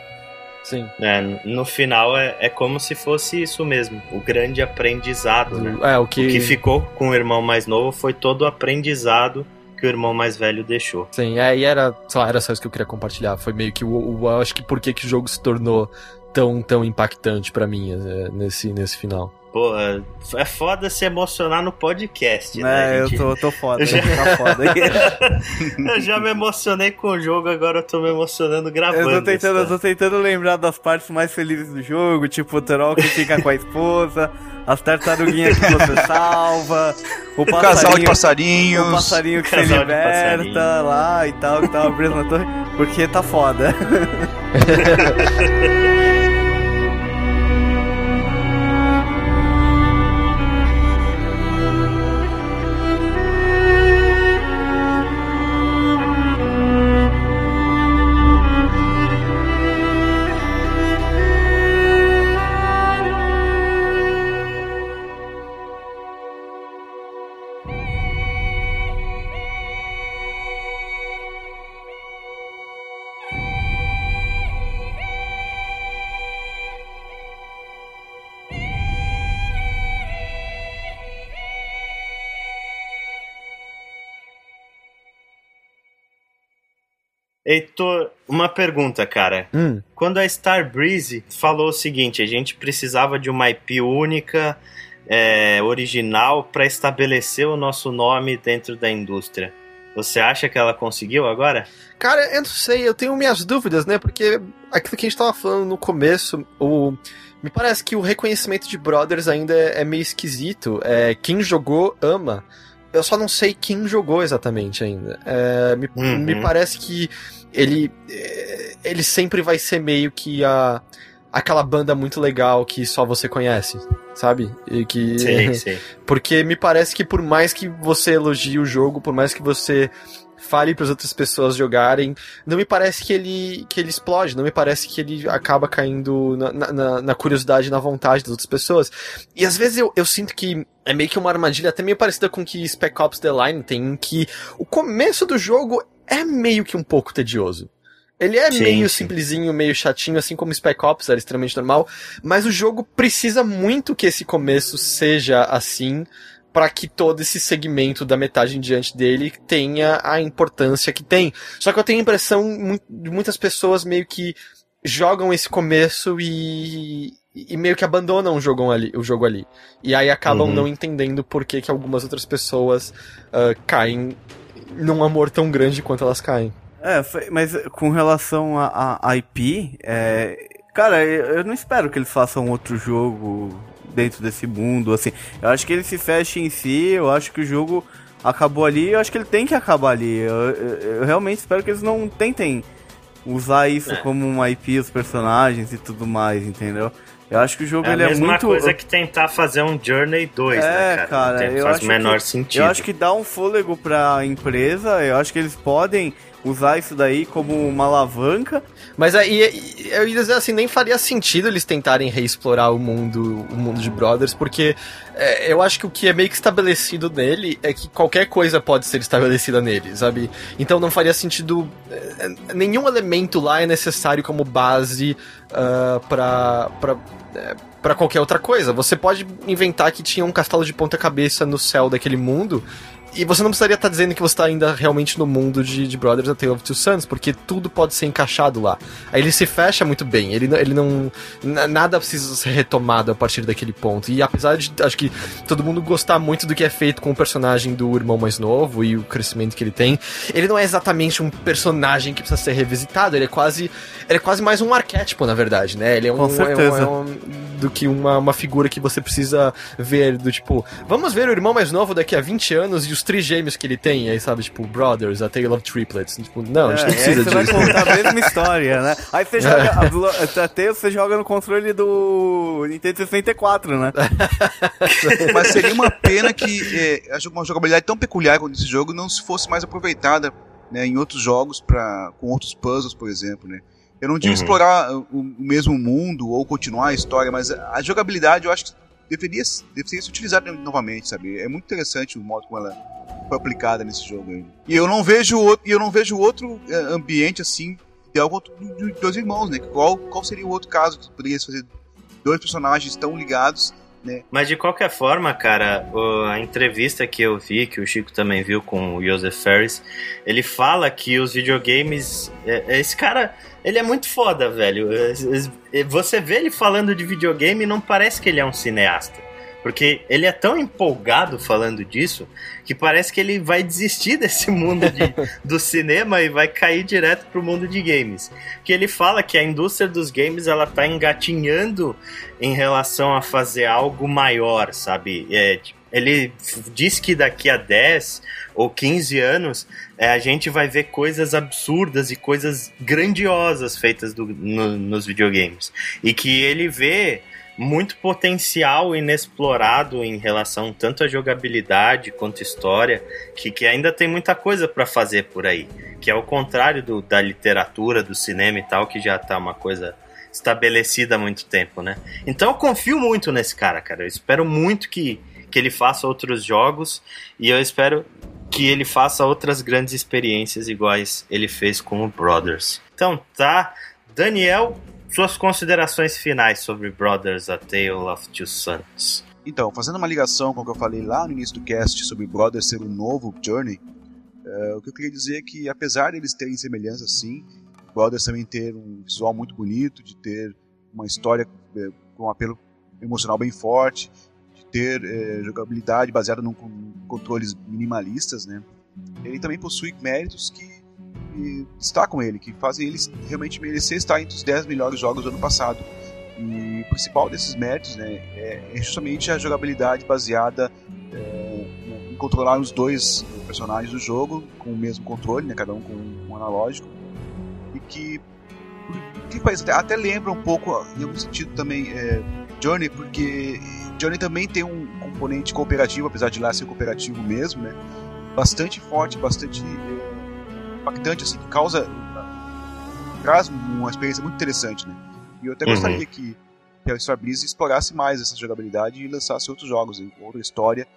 Sim. É, no final é, é como se fosse isso mesmo, o grande aprendizado, né? É, o que... o que ficou com o irmão mais novo foi todo o aprendizado que o irmão mais velho deixou. Sim, é, e era, só, era só isso que eu queria compartilhar. Foi meio que o, o acho que por que, que o jogo se tornou tão, tão impactante para mim é, nesse, nesse final. Pô, é foda se emocionar no podcast, né? É, gente... eu tô, tô foda, eu já... tá foda. eu já me emocionei com o jogo, agora eu tô me emocionando gravando. Eu tô tentando, eu tô tentando lembrar das partes mais felizes do jogo, tipo o Troll que fica com a esposa, as tartaruguinhas que você salva, o, o casal de passarinhos, o passarinho que se liberta lá e tal, que tava preso na torre, porque tá foda. Heitor, uma pergunta, cara. Hum. Quando a Star Breeze falou o seguinte, a gente precisava de uma IP única, é, original, para estabelecer o nosso nome dentro da indústria. Você acha que ela conseguiu agora? Cara, eu não sei, eu tenho minhas dúvidas, né? Porque aquilo que a gente tava falando no começo, o... me parece que o reconhecimento de Brothers ainda é, é meio esquisito. É, quem jogou ama. Eu só não sei quem jogou exatamente ainda. É, me, uhum. me parece que ele eh, ele sempre vai ser meio que a aquela banda muito legal que só você conhece, sabe? E que sim, sim. porque me parece que por mais que você elogie o jogo, por mais que você fale para as outras pessoas jogarem. Não me parece que ele que ele explode, não me parece que ele acaba caindo na, na, na curiosidade, na vontade das outras pessoas. E às vezes eu, eu sinto que é meio que uma armadilha até meio parecida com que Spec Ops The Line tem, em que o começo do jogo é meio que um pouco tedioso. Ele é sim, meio sim. simplesinho, meio chatinho, assim como Spec Ops era extremamente normal, mas o jogo precisa muito que esse começo seja assim para que todo esse segmento da metade em diante dele tenha a importância que tem. Só que eu tenho a impressão de muitas pessoas meio que jogam esse começo e, e meio que abandonam o jogo ali. O jogo ali. E aí acabam uhum. não entendendo por que, que algumas outras pessoas uh, caem num amor tão grande quanto elas caem. É, mas com relação a, a IP, é, cara, eu não espero que eles façam outro jogo dentro desse mundo, assim. Eu acho que ele se fecha em si, eu acho que o jogo acabou ali, eu acho que ele tem que acabar ali. Eu, eu, eu realmente espero que eles não tentem usar isso é. como uma IP, os personagens e tudo mais, entendeu? Eu acho que o jogo é ele é muito. A mesma coisa que tentar fazer um Journey 2, né, é, né, cara? cara eu faz acho o menor que, sentido. Eu acho que dá um fôlego pra empresa, eu acho que eles podem usar isso daí como uma alavanca. Mas aí, eu ia dizer assim, nem faria sentido eles tentarem reexplorar o mundo, o mundo de Brothers, porque é, eu acho que o que é meio que estabelecido nele é que qualquer coisa pode ser estabelecida nele, sabe? Então não faria sentido. É, nenhum elemento lá é necessário como base uh, pra. pra é, para qualquer outra coisa. Você pode inventar que tinha um castelo de ponta cabeça no céu daquele mundo e você não precisaria estar tá dizendo que você está ainda realmente no mundo de, de Brothers A Tale of Two Sons, porque tudo pode ser encaixado lá. Aí ele se fecha muito bem, ele, ele não. Nada precisa ser retomado a partir daquele ponto. E apesar de acho que todo mundo gostar muito do que é feito com o personagem do irmão mais novo e o crescimento que ele tem, ele não é exatamente um personagem que precisa ser revisitado, ele é quase. Ele é quase mais um arquétipo, na verdade, né? Ele é um. Com certeza. É um, é um do que uma, uma figura que você precisa ver, do tipo, vamos ver o irmão mais novo daqui a 20 anos e os trigêmeos que ele tem, aí sabe, tipo, Brothers, A Tale of Triplets. Tipo, não, é, a gente não precisa disso. Você vai contar a mesma história, né? Aí você joga, é. a, a Tale você joga no controle do Nintendo 64, né? Mas seria uma pena que é, uma jogabilidade tão peculiar quanto esse jogo não se fosse mais aproveitada né, em outros jogos pra, com outros puzzles, por exemplo, né? Eu não digo uhum. explorar o, o, mesmo mundo ou continuar a história, mas a jogabilidade eu acho que deveria, deveria ser utilizada novamente, sabe? É muito interessante o modo como ela foi aplicada nesse jogo. E eu não vejo outro, eu não vejo outro é, ambiente assim de algo de dois irmãos, né? Qual, qual seria o outro caso que poderia fazer dois personagens tão ligados né? Mas de qualquer forma, cara, a entrevista que eu vi, que o Chico também viu com o Joseph Ferris, ele fala que os videogames. É, esse cara, ele é muito foda, velho. Você vê ele falando de videogame e não parece que ele é um cineasta. Porque ele é tão empolgado falando disso que parece que ele vai desistir desse mundo de, do cinema e vai cair direto pro mundo de games. Que ele fala que a indústria dos games ela tá engatinhando em relação a fazer algo maior, sabe? É, ele diz que daqui a 10 ou 15 anos é, a gente vai ver coisas absurdas e coisas grandiosas feitas do, no, nos videogames. E que ele vê muito potencial inexplorado em relação tanto à jogabilidade quanto à história, que, que ainda tem muita coisa para fazer por aí. Que é o contrário do, da literatura, do cinema e tal, que já tá uma coisa estabelecida há muito tempo, né? Então eu confio muito nesse cara, cara. Eu espero muito que, que ele faça outros jogos e eu espero que ele faça outras grandes experiências iguais ele fez com o Brothers. Então tá, Daniel, suas considerações finais sobre Brothers A Tale of Two Sons. Então, fazendo uma ligação com o que eu falei lá no início do cast sobre Brothers ser um novo Journey, uh, o que eu queria dizer é que, apesar deles terem semelhança sim, Brothers também ter um visual muito bonito, de ter uma história uh, com um apelo emocional bem forte, de ter uh, jogabilidade baseada em controles minimalistas, né? Ele também possui méritos que que destacam ele, que fazem ele realmente merecer estar entre os 10 melhores jogos do ano passado. E o principal desses méritos né, é, é justamente a jogabilidade baseada é, em controlar os dois personagens do jogo com o mesmo controle, né, cada um com um analógico, e que, que até, até lembra um pouco, em algum sentido também, é, Journey, porque Journey também tem um componente cooperativo, apesar de lá ser cooperativo mesmo, né, bastante forte, bastante é, impactante, assim, que causa. traz uma experiência muito interessante, né? E eu até Uhum. gostaria que, que a Starbreeze explorasse mais essa jogabilidade e lançasse outros jogos, outra história,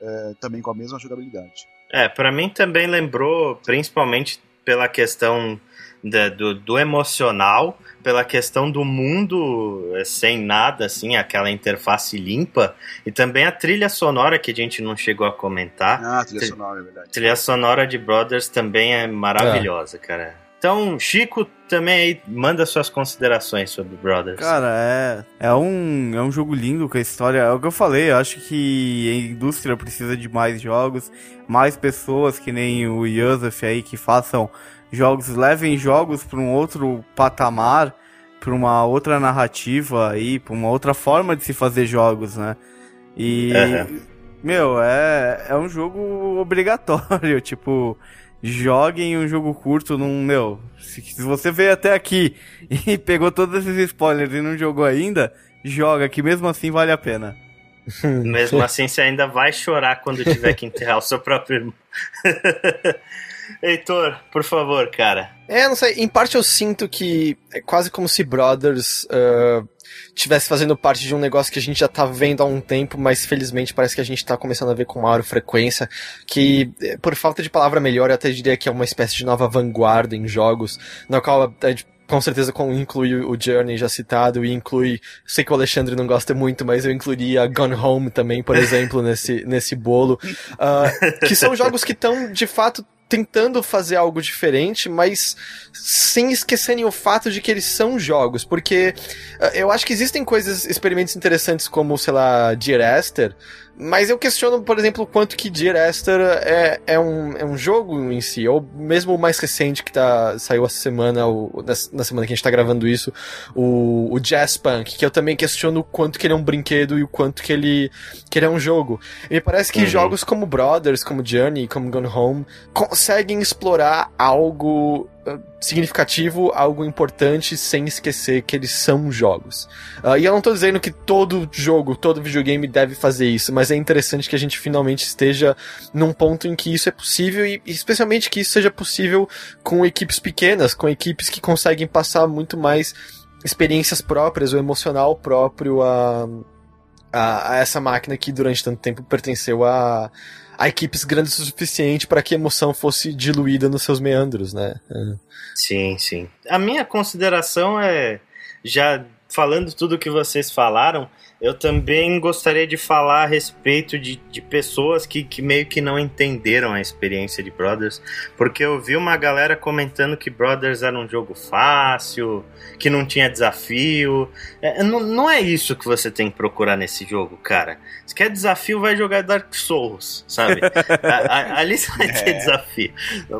eh, também com a mesma jogabilidade. É, pra mim também lembrou, principalmente pela questão da- do, do emocional, pela questão do mundo eh, sem nada, assim, aquela interface limpa, e também a trilha sonora que a gente não chegou a comentar. Ah, trilha Sim. sonora, é verdade. A trilha sonora de Brothers também é maravilhosa, cara. Então, Chico, também aí manda suas considerações sobre Brothers. Cara, é, é, um, é um jogo lindo com a história. É o que eu falei, eu acho que a indústria precisa de mais jogos, mais pessoas que nem o Yosef aí que façam jogos, levem jogos para um outro patamar, para uma outra narrativa aí, para uma outra forma de se fazer jogos, né? E, Aham. meu, é, é um jogo obrigatório, tipo, joguem um jogo curto num, meu, se, se você veio até aqui e pegou todos esses spoilers e não jogou ainda, joga, que mesmo assim vale a pena. Mesmo assim, você ainda vai chorar quando tiver que enterrar o seu próprio irmão. Heitor, por favor, cara. É, não sei, em parte eu sinto que é quase como se Brothers ah, tivesse fazendo parte de um negócio que a gente já tá vendo há um tempo, mas felizmente parece que a gente tá começando a ver com maior frequência, que eh, por falta de palavra melhor eu até diria que é uma espécie de nova vanguarda em jogos, na qual a gente com certeza inclui o Journey já citado e inclui, sei que o Alexandre não gosta muito, mas eu incluiria Gone Home também, por exemplo, nesse, nesse bolo, Ah, que são jogos que estão de fato tentando fazer algo diferente, mas sem esquecerem o fato de que eles são jogos, porque ah, eu acho que existem coisas, experimentos interessantes como, sei lá, Dear Esther, mas eu questiono, por exemplo, o quanto que Dear Esther é, é, um, é um jogo em si, ou mesmo o mais recente que tá, saiu essa semana, o, na, na semana que a gente tá gravando isso, o, o Jazz Punk, que eu também questiono o quanto que ele é um brinquedo e o quanto que ele, que ele é um jogo. E me parece que Uhum. jogos como Brothers, como Journey, como Gone Home, conseguem explorar algo significativo, algo importante, sem esquecer que eles são jogos. Uh, e eu não tô dizendo que todo jogo, todo videogame deve fazer isso, mas é interessante que a gente finalmente esteja num ponto em que isso é possível e especialmente que isso seja possível com equipes pequenas, com equipes que conseguem passar muito mais experiências próprias, o emocional próprio a, a, a essa máquina que durante tanto tempo pertenceu a, a equipes grandes o suficiente para que a emoção fosse diluída nos seus meandros, né? É. Sim, sim. A minha consideração é, já falando tudo que vocês falaram, eu também gostaria de falar a respeito de, de pessoas que, que meio que não entenderam a experiência de Brothers, porque eu vi uma galera comentando que Brothers era um jogo fácil, que não tinha desafio. É, não, não é isso que você tem que procurar nesse jogo, cara. Se quer desafio, vai jogar Dark Souls, sabe? A- a- ali você vai ter É. desafio.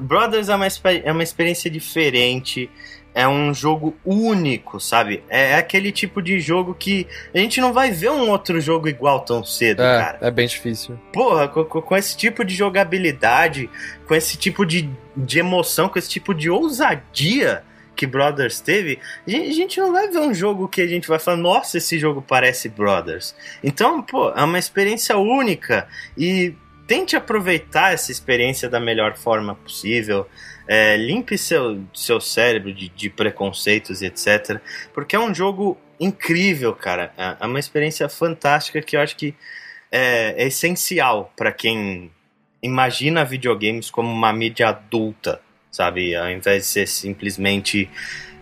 Brothers é uma, é uma experiência diferente. É um jogo único, sabe? É aquele tipo de jogo que a gente não vai ver um outro jogo igual tão cedo, cara. É, é bem difícil. Porra, com, com- esse tipo de jogabilidade, com esse tipo de, de emoção, com esse tipo de ousadia que Brothers teve, a gente não vai ver um jogo que a gente vai falar, nossa, esse jogo parece Brothers. Então, pô, é uma experiência única e tente aproveitar essa experiência da melhor forma possível. É, limpe seu, seu cérebro de, de preconceitos e etc. Porque é um jogo incrível, cara. É é uma experiência fantástica que eu acho que é, é essencial para quem imagina videogames como uma mídia adulta, sabe? Ao invés de ser simplesmente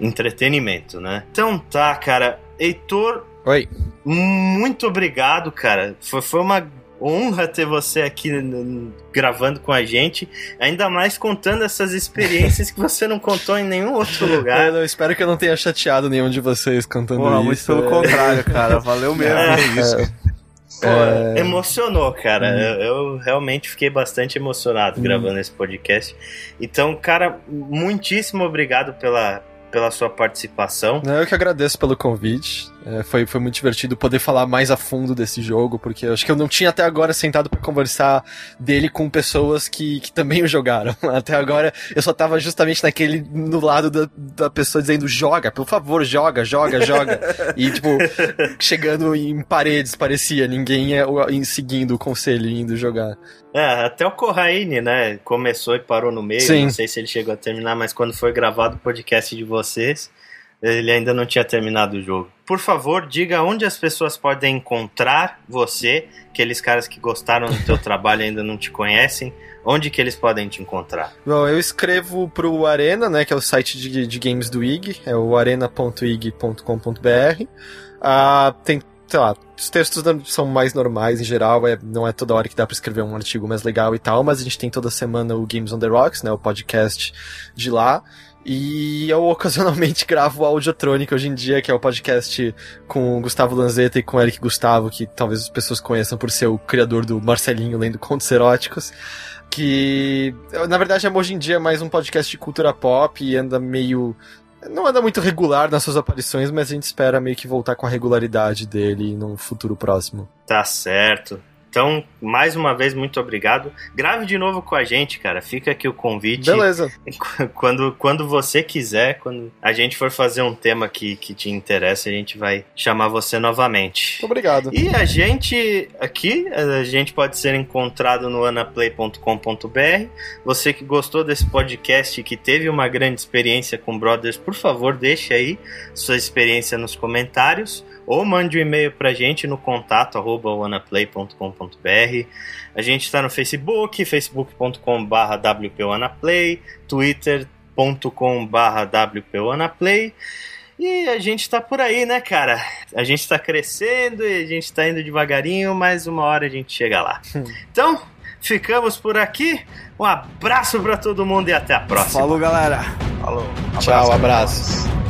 entretenimento, né? Então tá, cara. Heitor, Oi. muito obrigado, cara. Foi, foi uma honra ter você aqui gravando com a gente, ainda mais contando essas experiências que você não contou em nenhum outro lugar. Eu não- espero que eu não tenha chateado nenhum de vocês cantando muito isso. pelo é. contrário, cara. Valeu mesmo. É, isso. Pô, É. emocionou, cara. Eu, eu realmente fiquei bastante emocionado gravando esse podcast. Então, cara, muitíssimo obrigado pela, pela sua participação. Eu que agradeço pelo convite. É, foi, foi muito divertido poder falar mais a fundo desse jogo, porque eu acho que eu não tinha até agora sentado para conversar dele com pessoas que, que também o jogaram. Até agora eu só tava justamente naquele, no lado da, da pessoa dizendo joga, por favor, joga, joga, joga. e tipo, chegando em paredes, parecia, ninguém é, seguindo o conselho indo jogar. É, até o Corraine, né, começou e parou no meio, Sim. não sei se ele chegou a terminar, mas quando foi gravado o podcast de vocês, ele ainda não tinha terminado o jogo. Por favor, diga onde as pessoas podem encontrar você, aqueles caras que gostaram do teu trabalho e ainda não te conhecem, onde que eles podem te encontrar? Bom, eu escrevo pro Arena, né, que é o site de, de games do IG, é o arena.ig.com.br. Ah, tem sei lá, os textos são mais normais em geral, é, não é toda hora que dá para escrever um artigo mais legal e tal, mas a gente tem toda semana o Games on the Rocks, né, o podcast de lá. E eu ocasionalmente gravo o Audiotronic hoje em dia, que é o podcast com o Gustavo Lanzetta e com o Eric Gustavo, que talvez as pessoas conheçam por ser o criador do Marcelinho lendo contos eróticos. Que, na verdade, é hoje em dia mais um podcast de cultura pop e anda meio não anda muito regular nas suas aparições, mas a gente espera meio que voltar com a regularidade dele num futuro próximo. Tá certo. Então, mais uma vez, muito obrigado. Grave de novo com a gente, cara. Fica aqui o convite. Beleza. Quando, quando você quiser, quando a gente for fazer um tema que, que te interessa, a gente vai chamar você novamente. Muito obrigado. E a gente aqui, a gente pode ser encontrado no anaplay.com.br. Você que gostou desse podcast, que teve uma grande experiência com Brothers, por favor, deixe aí sua experiência nos comentários ou mande um e-mail pra gente no contato arroba wanaplay.com.br. A gente está no Facebook, facebook.com.br wpwanaplay, twitter.com.br wpwanaplay. E a gente tá por aí, né, cara? A gente tá crescendo e a gente tá indo devagarinho, mas uma hora a gente chega lá. Então, ficamos por aqui. Um abraço para todo mundo e até a próxima. Falou, galera. Falou. Tchau, abraços.